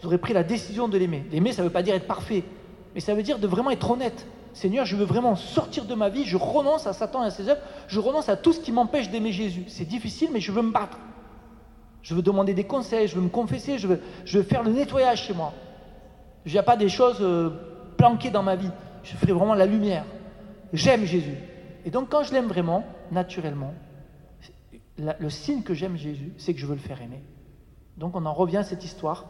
vous aurez pris la décision de l'aimer. L'aimer, ça ne veut pas dire être parfait, mais ça veut dire de vraiment être honnête. Seigneur, je veux vraiment sortir de ma vie, je renonce à Satan et à ses œuvres, je renonce à tout ce qui m'empêche d'aimer Jésus. C'est difficile, mais je veux me battre. Je veux demander des conseils, je veux me confesser, je veux, faire le nettoyage chez moi. Il n'y a pas des choses euh, planquées dans ma vie. Je ferai vraiment la lumière. J'aime Jésus. Et donc quand je l'aime vraiment, naturellement, le signe que j'aime Jésus, c'est que je veux le faire aimer. Donc on en revient à cette histoire.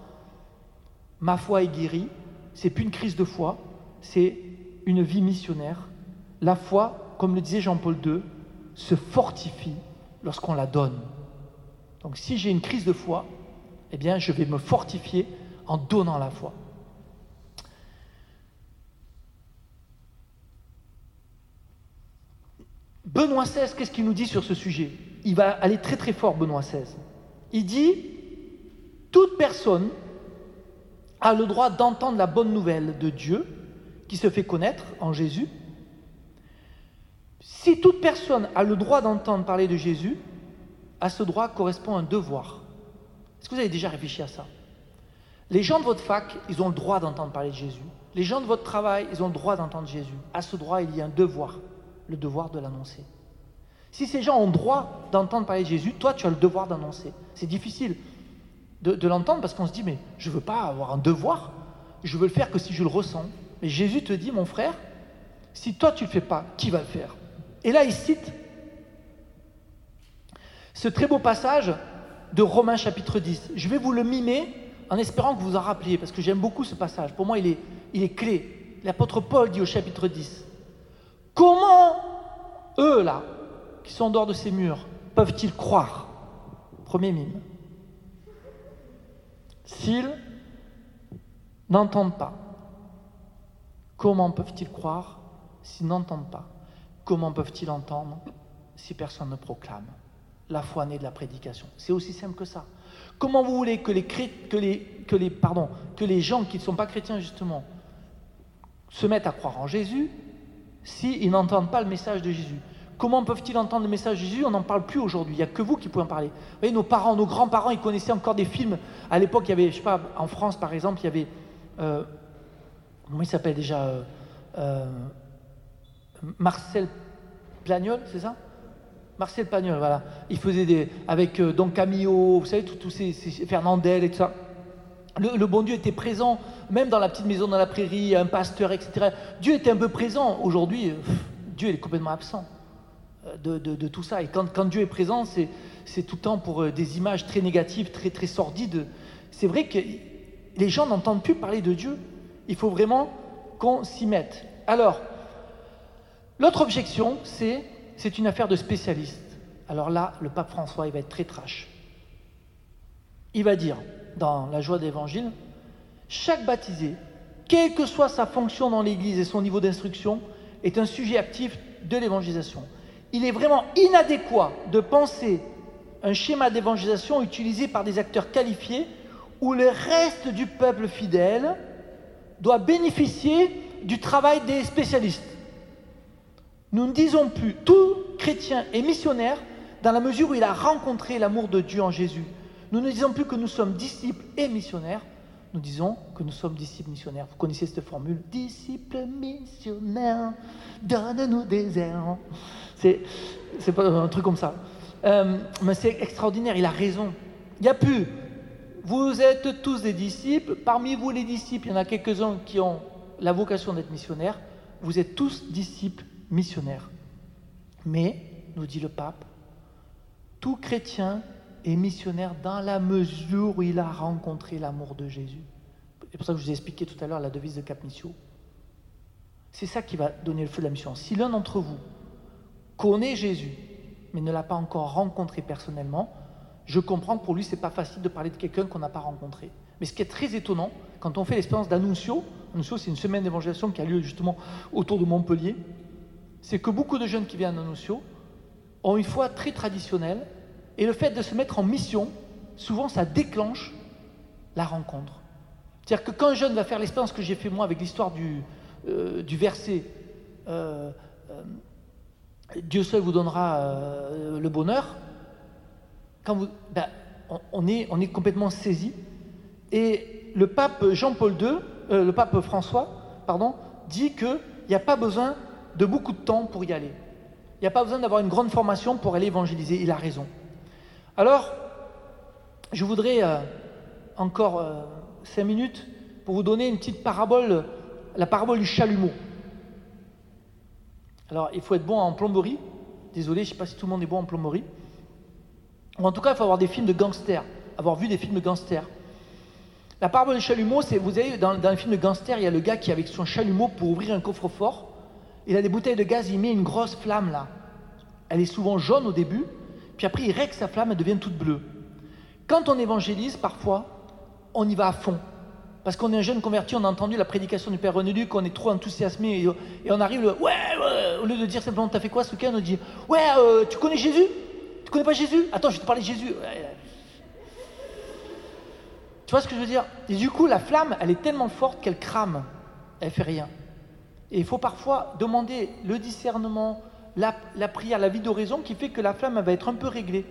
Ma foi est guérie. C'est plus une crise de foi, c'est une vie missionnaire. La foi, comme le disait Jean-Paul II, se fortifie lorsqu'on la donne. Donc si j'ai une crise de foi, eh bien je vais me fortifier en donnant la foi. Benoît XVI, qu'est-ce qu'il nous dit sur ce sujet? Il va aller très très fort, Benoît XVI. Il dit, toute personne a le droit d'entendre la bonne nouvelle de Dieu qui se fait connaître en Jésus. Si toute personne a le droit d'entendre parler de Jésus, à ce droit correspond un devoir. Est-ce que vous avez déjà réfléchi à ça? Les gens de votre fac, ils ont le droit d'entendre parler de Jésus. Les gens de votre travail, ils ont le droit d'entendre Jésus. À ce droit, il y a un devoir, le devoir de l'annoncer. Si ces gens ont le droit d'entendre parler de Jésus, toi, tu as le devoir d'annoncer. C'est difficile de, de l'entendre parce qu'on se dit, mais je ne veux pas avoir un devoir, je veux le faire que si je le ressens. Mais Jésus te dit, mon frère, si toi tu ne le fais pas, qui va le faire? Et là, il cite ce très beau passage de Romains chapitre 10. Je vais vous le mimer en espérant que vous en rappeliez, parce que j'aime beaucoup ce passage. Pour moi, il est, clé. L'apôtre Paul dit au chapitre 10, comment eux, là, qui sont dehors de ces murs, peuvent-ils croire? Premier mime. S'ils n'entendent pas, comment peuvent-ils croire s'ils n'entendent pas? Comment peuvent-ils entendre si personne ne proclame? La foi née de la prédication. C'est aussi simple que ça. Comment vous voulez que les, que que les, pardon, que les gens qui ne sont pas chrétiens, justement, se mettent à croire en Jésus s'ils n'entendent pas le message de Jésus? Comment peuvent-ils entendre le message de Jésus? On n'en parle plus aujourd'hui. Il n'y a que vous qui pouvez en parler. Vous voyez, nos parents, nos grands-parents, ils connaissaient encore des films. À l'époque, il y avait, je sais pas, en France par exemple, il y avait. Euh, comment il s'appelle déjà euh, euh, Marcel Plagnol, c'est ça? Marcel Pagnol, voilà. Il faisait des. avec euh, Don Camillo, vous savez, tous ces, Fernandel et tout ça. Le, bon Dieu était présent, même dans la petite maison dans la prairie, un pasteur, etc. Dieu était un peu présent. Aujourd'hui, euh, Dieu est complètement absent euh, de, tout ça. Et quand, quand Dieu est présent, c'est tout le temps pour des images très négatives, très, très sordides. C'est vrai que les gens n'entendent plus parler de Dieu. Il faut vraiment qu'on s'y mette. Alors, l'autre objection, c'est c'est une affaire de spécialistes. Alors là, le pape François, il va être très trash. Il va dire, dans la joie d'évangile, chaque baptisé, quelle que soit sa fonction dans l'Église et son niveau d'instruction, est un sujet actif de l'évangélisation. Il est vraiment inadéquat de penser un schéma d'évangélisation utilisé par des acteurs qualifiés où le reste du peuple fidèle doit bénéficier du travail des spécialistes. Nous ne disons plus tout chrétien est missionnaire dans la mesure où il a rencontré l'amour de Dieu en Jésus. Nous ne disons plus que nous sommes disciples et missionnaires, nous disons que nous sommes disciples missionnaires. Vous connaissez cette formule? Disciples missionnaires, donne-nous des airs. C'est, c'est pas un truc comme ça. Euh, mais c'est extraordinaire, il a raison. Il n'y a plus. Vous êtes tous des disciples. Parmi vous, les disciples, il y en a quelques-uns qui ont la vocation d'être missionnaires. Vous êtes tous disciples missionnaires. Mais, nous dit le pape, tout chrétien est missionnaire dans la mesure où il a rencontré l'amour de Jésus. C'est pour ça que je vous ai expliqué tout à l'heure la devise de Cap Mission. C'est ça qui va donner le feu de la mission. Si l'un d'entre vous connaît Jésus, mais ne l'a pas encore rencontré personnellement, je comprends que pour lui, ce n'est pas facile de parler de quelqu'un qu'on n'a pas rencontré. Mais ce qui est très étonnant, quand on fait l'expérience d'Annuncio, Annuncio, c'est une semaine d'évangélisation qui a lieu justement autour de Montpellier, c'est que beaucoup de jeunes qui viennent à Annuncio ont une foi très traditionnelle, et le fait de se mettre en mission, souvent ça déclenche la rencontre. C'est-à-dire que quand un jeune va faire l'expérience que j'ai fait moi avec l'histoire du, euh, verset euh, euh, Dieu seul vous donnera le bonheur, quand vous, ben, on, est, on est complètement saisi. Et le pape Jean-Paul II, le pape François, pardon, dit qu'il n'y a pas besoin de beaucoup de temps pour y aller. Il n'y a pas besoin d'avoir une grande formation pour aller évangéliser. Il a raison. Alors, je voudrais euh, encore euh, cinq minutes pour vous donner une petite parabole, la parabole du chalumeau. Alors, il faut être bon en plomberie. Désolé, je ne sais pas si tout le monde est bon en plomberie. Ou en tout cas, il faut avoir des films de gangsters, avoir vu des films de gangsters. La parabole du chalumeau, c'est, vous savez, dans, dans les films de gangsters, il y a le gars qui, avec son chalumeau, pour ouvrir un coffre-fort, il a des bouteilles de gaz, il met une grosse flamme là. Elle est souvent jaune au début, puis après il règle sa flamme, elle devient toute bleue. Quand on évangélise, parfois, on y va à fond. Parce qu'on est un jeune converti, on a entendu la prédication du Père René Luc, on est trop enthousiasmé et, on arrive, ouais, au lieu de dire simplement, t'as fait quoi ce week-end? On dit, ouais, euh, tu connais Jésus? Tu connais pas Jésus? Attends, je vais te parler de Jésus. Tu vois ce que je veux dire? Et du coup, la flamme, elle est tellement forte qu'elle crame. Elle fait rien. Et il faut parfois demander le discernement, la, prière, la vie d'oraison qui fait que la flamme va être un peu réglée.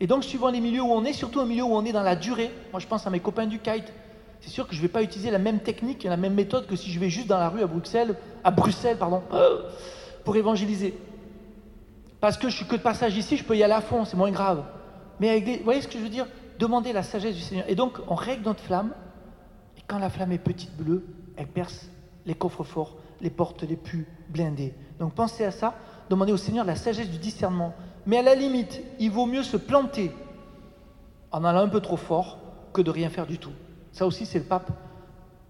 Et donc, suivant les milieux où on est, surtout un milieu où on est dans la durée, moi je pense à mes copains du kite, c'est sûr que je ne vais pas utiliser la même technique et la même méthode que si je vais juste dans la rue à Bruxelles, à Bruxelles pardon, (coughs) pour évangéliser. Parce que je suis que de passage ici, je peux y aller à fond, c'est moins grave. Mais vous voyez ce que je veux dire? Demander la sagesse du Seigneur. Et donc, on règle notre flamme, et quand la flamme est petite bleue, elle perce les coffres forts, les portes les plus blindées. Donc pensez à ça demander au Seigneur la sagesse du discernement. Mais à la limite, il vaut mieux se planter en allant un peu trop fort que de rien faire du tout. Ça aussi, c'est le pape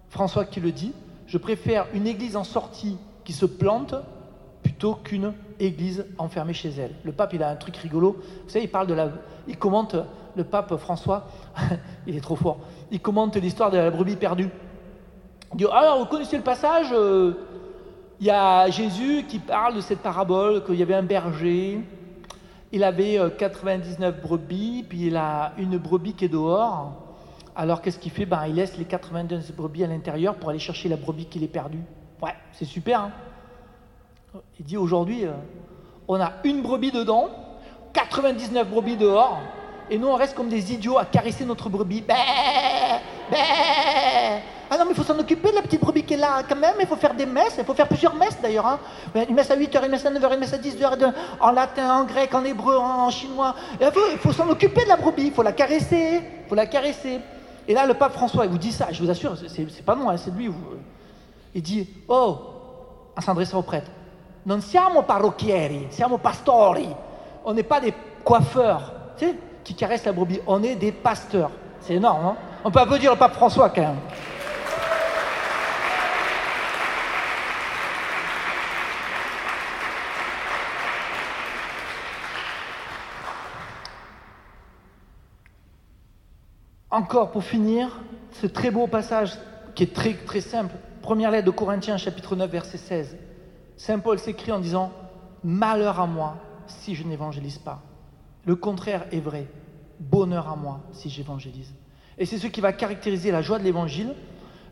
François qui le dit. Je préfère une église en sortie qui se plante plutôt qu'une église enfermée chez elle. Le pape, il a un truc rigolo. Vous savez, il parle de la. Il commente, le pape François, (laughs) il est trop fort. Il commente l'histoire de la brebis perdue. Il dit Alors, vous connaissez le passage euh, il y a Jésus qui parle de cette parabole, qu'il y avait un berger, il avait 99 euh, brebis, puis il a une brebis qui est dehors. Alors qu'est-ce qu'il fait? Ben, Il laisse les 99 brebis à l'intérieur pour aller chercher la brebis qu'il est perdue. Ouais, c'est super. Hein il dit aujourd'hui, euh, on a une brebis dedans, 99 brebis dehors, et nous on reste comme des idiots à caresser notre brebis. Bé, bé, ah non, mais il faut s'en occuper de la petite brebis qui est là quand même. Il faut faire des messes. Il faut faire plusieurs messes d'ailleurs. Hein. Une messe à 8h, une messe à 9h, une messe à 10h, en latin, en grec, en hébreu, en, chinois. il faut, s'en occuper de la brebis. Il faut la caresser. Il faut la caresser. Et là, le pape François, il vous dit ça. Je vous assure, c'est pas moi, hein, c'est lui. Il dit Oh, en s'adressant aux prêtres, non siamo parrocchieri, siamo pastori. On n'est pas des coiffeurs tu sais, qui caressent la brebis. On est des pasteurs. C'est énorme, hein On peut applaudir le pape François quand même. Encore pour finir, ce très beau passage qui est très, très simple. Première lettre de Corinthiens, chapitre 9, verset 16. Saint Paul s'écrit en disant Malheur à moi si je n'évangélise pas. Le contraire est vrai. Bonheur à moi si j'évangélise. Et c'est ce qui va caractériser la joie de l'évangile.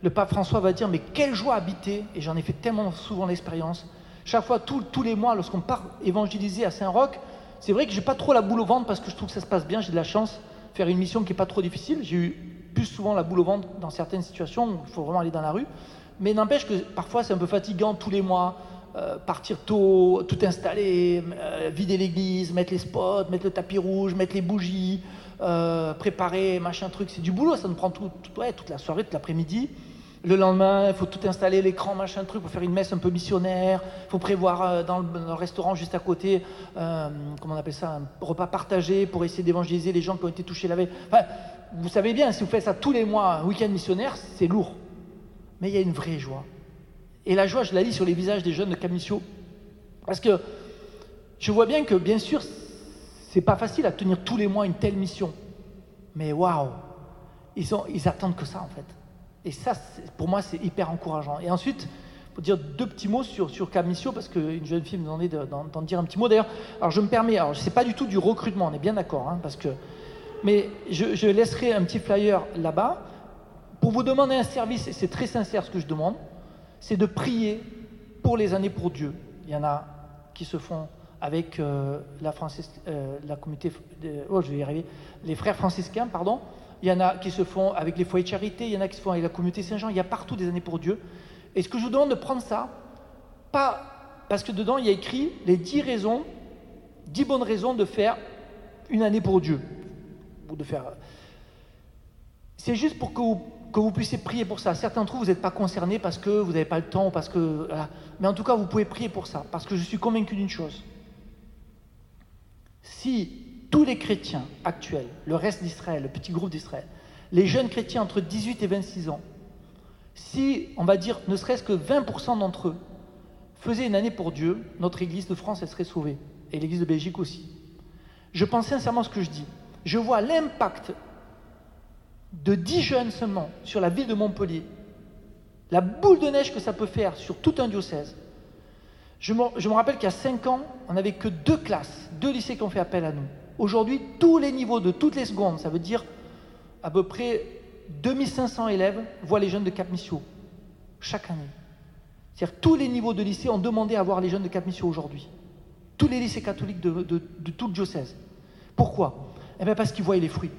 Le pape François va dire Mais quelle joie habiter Et j'en ai fait tellement souvent l'expérience. Chaque fois, tous les mois, lorsqu'on part évangéliser à Saint-Roch, c'est vrai que j'ai pas trop la boule au ventre parce que je trouve que ça se passe bien, j'ai de la chance faire une mission qui n'est pas trop difficile. J'ai eu plus souvent la boule au ventre dans certaines situations où il faut vraiment aller dans la rue. Mais n'empêche que parfois c'est un peu fatigant tous les mois, euh, partir tôt, tout installer, euh, vider l'église, mettre les spots, mettre le tapis rouge, mettre les bougies, euh, préparer, machin truc. C'est du boulot, ça nous prend tout, toute la soirée, toute l'après-midi. Le lendemain, il faut tout installer, l'écran, machin truc, pour faire une messe un peu missionnaire. Il faut prévoir dans le, restaurant juste à côté, comment on appelle ça, un repas partagé pour essayer d'évangéliser les gens qui ont été touchés la veille. vous savez bien, si vous faites ça tous les mois, un week-end missionnaire, c'est lourd mais il y a une vraie joie. Et la joie, je la lis sur les visages des jeunes de Camisio. Parce que je vois bien que, bien sûr, c'est pas facile à tenir tous les mois une telle mission. Mais waouh, ils, attendent que ça en fait. Et ça, pour moi, c'est hyper encourageant. Et ensuite, pour dire deux petits mots sur, sur Camisio, parce qu'une jeune fille me demandait d'en dire un petit mot. D'ailleurs, alors je me permets, alors c'est pas du tout du recrutement, on est bien d'accord, hein, parce que, mais je, je laisserai un petit flyer là-bas pour vous demander un service, et c'est très sincère ce que je demande, c'est de prier pour les années pour Dieu. Il y en a qui se font avec euh, la, euh, la communauté, oh, je vais y arriver, les frères franciscains, pardon. Il y en a qui se font avec les foyers de charité, il y en a qui se font avec la communauté Saint-Jean, il y a partout des années pour Dieu. Et ce que je vous demande de prendre ça, pas parce que dedans il y a écrit les dix raisons, dix bonnes raisons de faire une année pour Dieu. Ou de faire. C'est juste pour que vous que vous puissiez prier pour ça. Certains d'entre vous, vous n'êtes pas concernés parce que vous n'avez pas le temps, parce que. Mais en tout cas, vous pouvez prier pour ça, parce que je suis convaincu d'une chose. Si tous les chrétiens actuels, le reste d'Israël, le petit groupe d'Israël, les jeunes chrétiens entre 18 et 26 ans, si, on va dire, ne serait-ce que 20% d'entre eux faisaient une année pour Dieu, notre Église de France, elle serait sauvée. Et l'Église de Belgique aussi. Je pense sincèrement ce que je dis. Je vois l'impact de 10 jeunes seulement sur la ville de Montpellier, la boule de neige que ça peut faire sur tout un diocèse. Je me, rappelle qu'il y a 5 ans, on n'avait que deux classes, deux lycées qui ont fait appel à nous. Aujourd'hui, tous les niveaux de toutes les secondes, ça veut dire à peu près 2500 élèves voient les jeunes de Cap Missio chaque année. C'est-à-dire tous les niveaux de lycée ont demandé à voir les jeunes de Cap Missio aujourd'hui. Tous les lycées catholiques de, de tout le diocèse. Pourquoi? Eh bien parce qu'ils voient les fruits.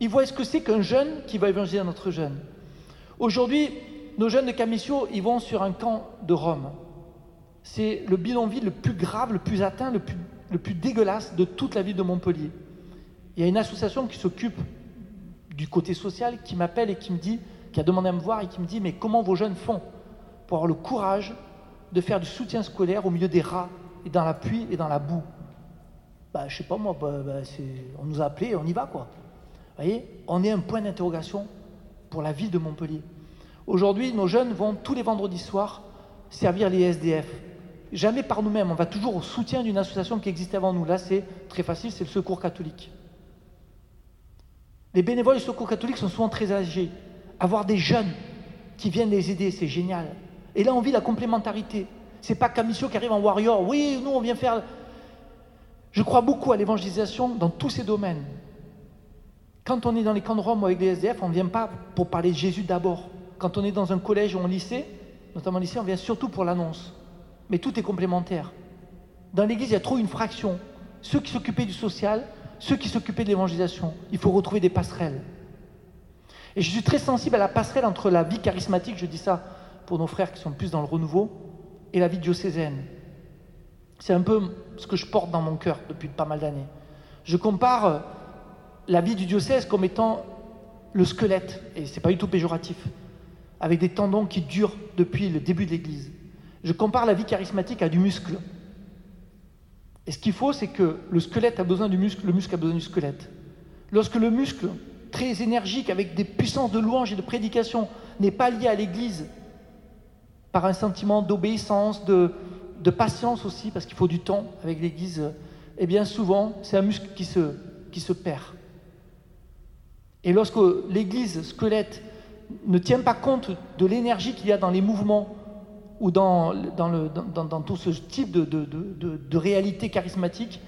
Ils voient ce que c'est qu'un jeune qui va évangéliser un autre jeune. Aujourd'hui, nos jeunes de Camisio, ils vont sur un camp de Rome. C'est le bidonville le plus grave, le plus atteint, le plus, dégueulasse de toute la ville de Montpellier. Il y a une association qui s'occupe du côté social qui m'appelle et qui me dit, qui a demandé à me voir et qui me dit, mais comment vos jeunes font pour avoir le courage de faire du soutien scolaire au milieu des rats et dans la pluie et dans la boue? Bah, Je sais pas moi, bah, bah, on nous a appelés, on y va quoi voyez, on est un point d'interrogation pour la ville de Montpellier. Aujourd'hui, nos jeunes vont tous les vendredis soirs servir les SDF. Jamais par nous-mêmes, on va toujours au soutien d'une association qui existait avant nous. Là, c'est très facile, c'est le Secours catholique. Les bénévoles du Secours catholique sont souvent très âgés. Avoir des jeunes qui viennent les aider, c'est génial. Et là, on vit la complémentarité. C'est pas Camisio qui arrive en warrior. Oui, nous, on vient faire. Je crois beaucoup à l'évangélisation dans tous ces domaines. Quand on est dans les camps de Rome avec les SDF, on ne vient pas pour parler de Jésus d'abord. Quand on est dans un collège ou un lycée, notamment lycée, on vient surtout pour l'annonce. Mais tout est complémentaire. Dans l'Église, il y a trop une fraction. Ceux qui s'occupaient du social, ceux qui s'occupaient de l'évangélisation. Il faut retrouver des passerelles. Et je suis très sensible à la passerelle entre la vie charismatique, je dis ça pour nos frères qui sont plus dans le renouveau, et la vie diocésaine. C'est un peu ce que je porte dans mon cœur depuis pas mal d'années. Je compare la vie du diocèse comme étant le squelette, et ce n'est pas du tout péjoratif, avec des tendons qui durent depuis le début de l'Église. Je compare la vie charismatique à du muscle. Et ce qu'il faut, c'est que le squelette a besoin du muscle, le muscle a besoin du squelette. Lorsque le muscle, très énergique, avec des puissances de louange et de prédication, n'est pas lié à l'Église, par un sentiment d'obéissance, de, patience aussi, parce qu'il faut du temps avec l'Église, eh bien souvent, c'est un muscle qui se perd. Et lorsque l'Église squelette ne tient pas compte de l'énergie qu'il y a dans les mouvements ou dans, dans, tout ce type de, de, réalité charismatique,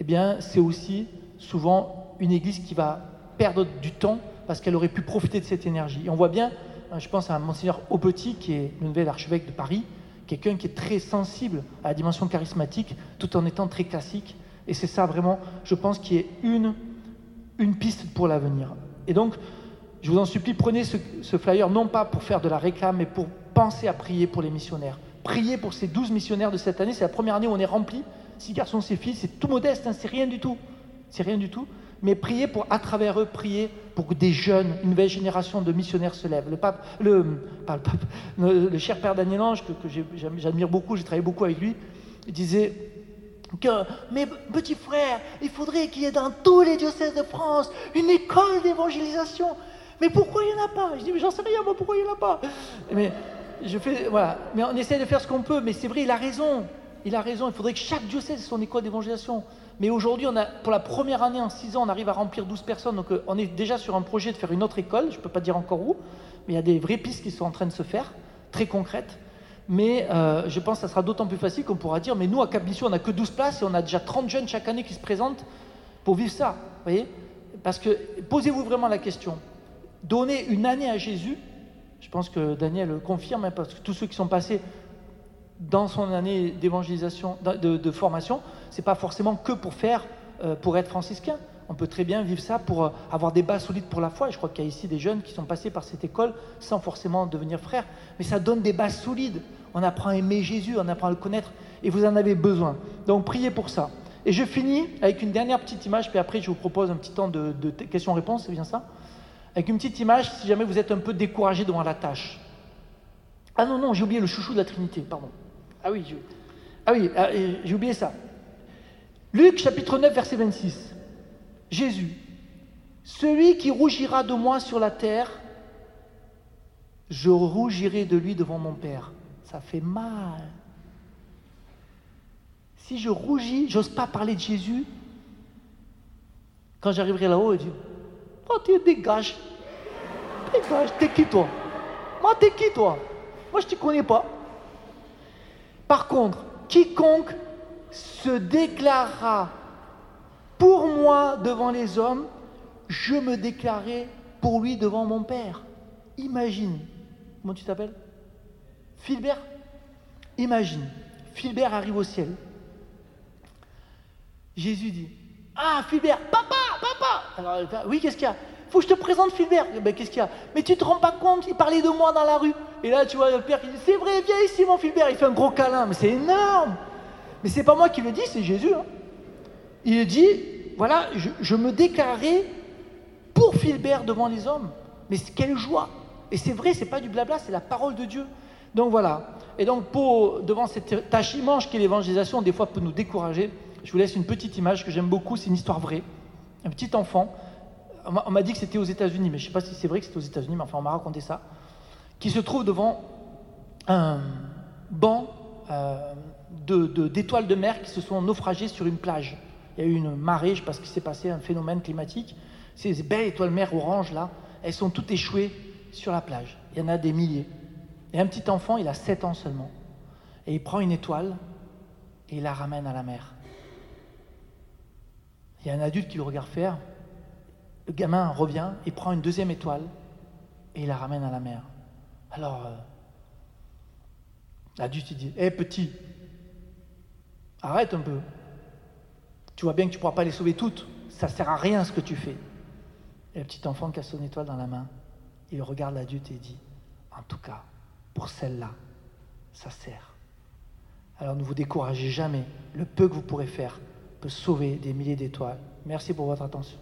eh bien, c'est aussi souvent une Église qui va perdre du temps parce qu'elle aurait pu profiter de cette énergie. Et on voit bien, hein, je pense à Monseigneur Aupetit, qui est le nouvel archevêque de Paris, quelqu'un qui est très sensible à la dimension charismatique, tout en étant très classique. Et c'est ça vraiment, je pense, qui est une, une piste pour l'avenir. Et donc, je vous en supplie, prenez ce, flyer non pas pour faire de la réclame, mais pour penser à prier pour les missionnaires. Priez pour ces 12 missionnaires de cette année. C'est la première année où on est rempli. Six garçons, six filles. C'est tout modeste, hein, c'est rien du tout. C'est rien du tout. Mais priez pour, à travers eux, prier pour que des jeunes, une nouvelle génération de missionnaires se lèvent. Le pape, le, (laughs) cher père Daniel Ange, que, j'admire beaucoup, j'ai travaillé beaucoup avec lui, disait que, mes petits frères, il faudrait qu'il y ait dans tous les diocèses de France une école d'évangélisation. Mais pourquoi il n'y en a pas? Je dis, mais j'en sais rien, moi, pourquoi il n'y en a pas? Mais on essaie de faire ce qu'on peut, mais c'est vrai, il a raison. Il a raison, il faudrait que chaque diocèse ait son école d'évangélisation. Mais aujourd'hui, pour la première année en 6 ans, on arrive à remplir 12 personnes. Donc euh, on est déjà sur un projet de faire une autre école. Je ne peux pas dire encore où, mais il y a des vraies pistes qui sont en train de se faire, très concrètes. Mais euh, je pense que ça sera d'autant plus facile qu'on pourra dire, mais nous, à Cap on n'a que 12 places et on a déjà 30 jeunes chaque année qui se présentent pour vivre ça. Voyez? Parce que posez-vous vraiment la question. Donner une année à Jésus, je pense que Daniel confirme, hein, parce que tous ceux qui sont passés dans son année d'évangélisation, de, de- formation, c'est pas forcément que pour faire, euh, pour être franciscain. On peut très bien vivre ça pour euh, avoir des bases solides pour la foi. Je crois qu'il y a ici des jeunes qui sont passés par cette école sans forcément devenir frères. Mais ça donne des bases solides. On apprend à aimer Jésus, on apprend à le connaître. Et vous en avez besoin. Donc priez pour ça. Et je finis avec une dernière petite image, puis après je vous propose un petit temps de, questions-réponses, c'est bien ça? Avec une petite image, si jamais vous êtes un peu découragé devant la tâche. Ah non, non, j'ai oublié le chouchou de la Trinité, pardon. Ah oui, je- ah oui ah, j'ai oublié ça. Luc chapitre 9, verset 26. Jésus, celui qui rougira de moi sur la terre, je rougirai de lui devant mon Père. Ça fait mal. Si je rougis, j'ose pas parler de Jésus. Quand j'arriverai là-haut, je dis Oh, tu dégage. Dégage, t'es qui toi? Moi, t'es qui toi? Moi, je te connais pas. Par contre, quiconque se déclarera pour moi devant les hommes, je me déclarerai pour lui devant mon Père. Imagine. Comment tu t'appelles? Philbert Imagine. Philbert arrive au ciel. Jésus dit Ah, Philbert, papa, papa Alors, oui, qu'est-ce qu'il y a? Faut que je te présente Philbert. Eh Ben, qu'est-ce qu'il y a? Mais tu te rends pas compte, il parlait de moi dans la rue. Et là, tu vois le père qui dit C'est vrai, viens ici, mon Philbert. Il fait un gros câlin, mais c'est énorme. Mais c'est pas moi qui le dis, c'est Jésus. hein. Il dit Voilà, je, me déclarerai pour Philbert devant les hommes. Mais quelle joie Et c'est vrai, c'est pas du blabla, c'est la parole de Dieu. Donc voilà. Et donc devant cette tâche immense qu'est l'évangélisation, des fois peut nous décourager. Je vous laisse une petite image que j'aime beaucoup, c'est une histoire vraie. Un petit enfant, on m'a- dit que c'était aux États-Unis, mais je ne sais pas si c'est vrai que c'était aux États-Unis, mais enfin on m'a raconté ça, qui se trouve devant un banc euh, d'étoiles de, mer qui se sont naufragées sur une plage. Il y a eu une marée, je ne sais pas ce qui s'est passé, un phénomène climatique. Ces belles étoiles de mer orange là, elles sont toutes échouées sur la plage. Il y en a des milliers. Et un petit enfant, il a 7 ans seulement. Et il prend une étoile et il la ramène à la mer. Il y a un adulte qui le regarde faire. Le gamin revient, il prend une deuxième étoile et il la ramène à la mer. Alors, euh, l'adulte il dit Hé petit, arrête un peu. Tu vois bien que tu ne pourras pas les sauver toutes. Ça ne sert à rien ce que tu fais. Et le petit enfant a son étoile dans la main, il regarde l'adulte et dit En tout cas, pour celle-là, ça sert. Alors ne vous découragez jamais. Le peu que vous pourrez faire peut sauver des milliers d'étoiles. Merci pour votre attention.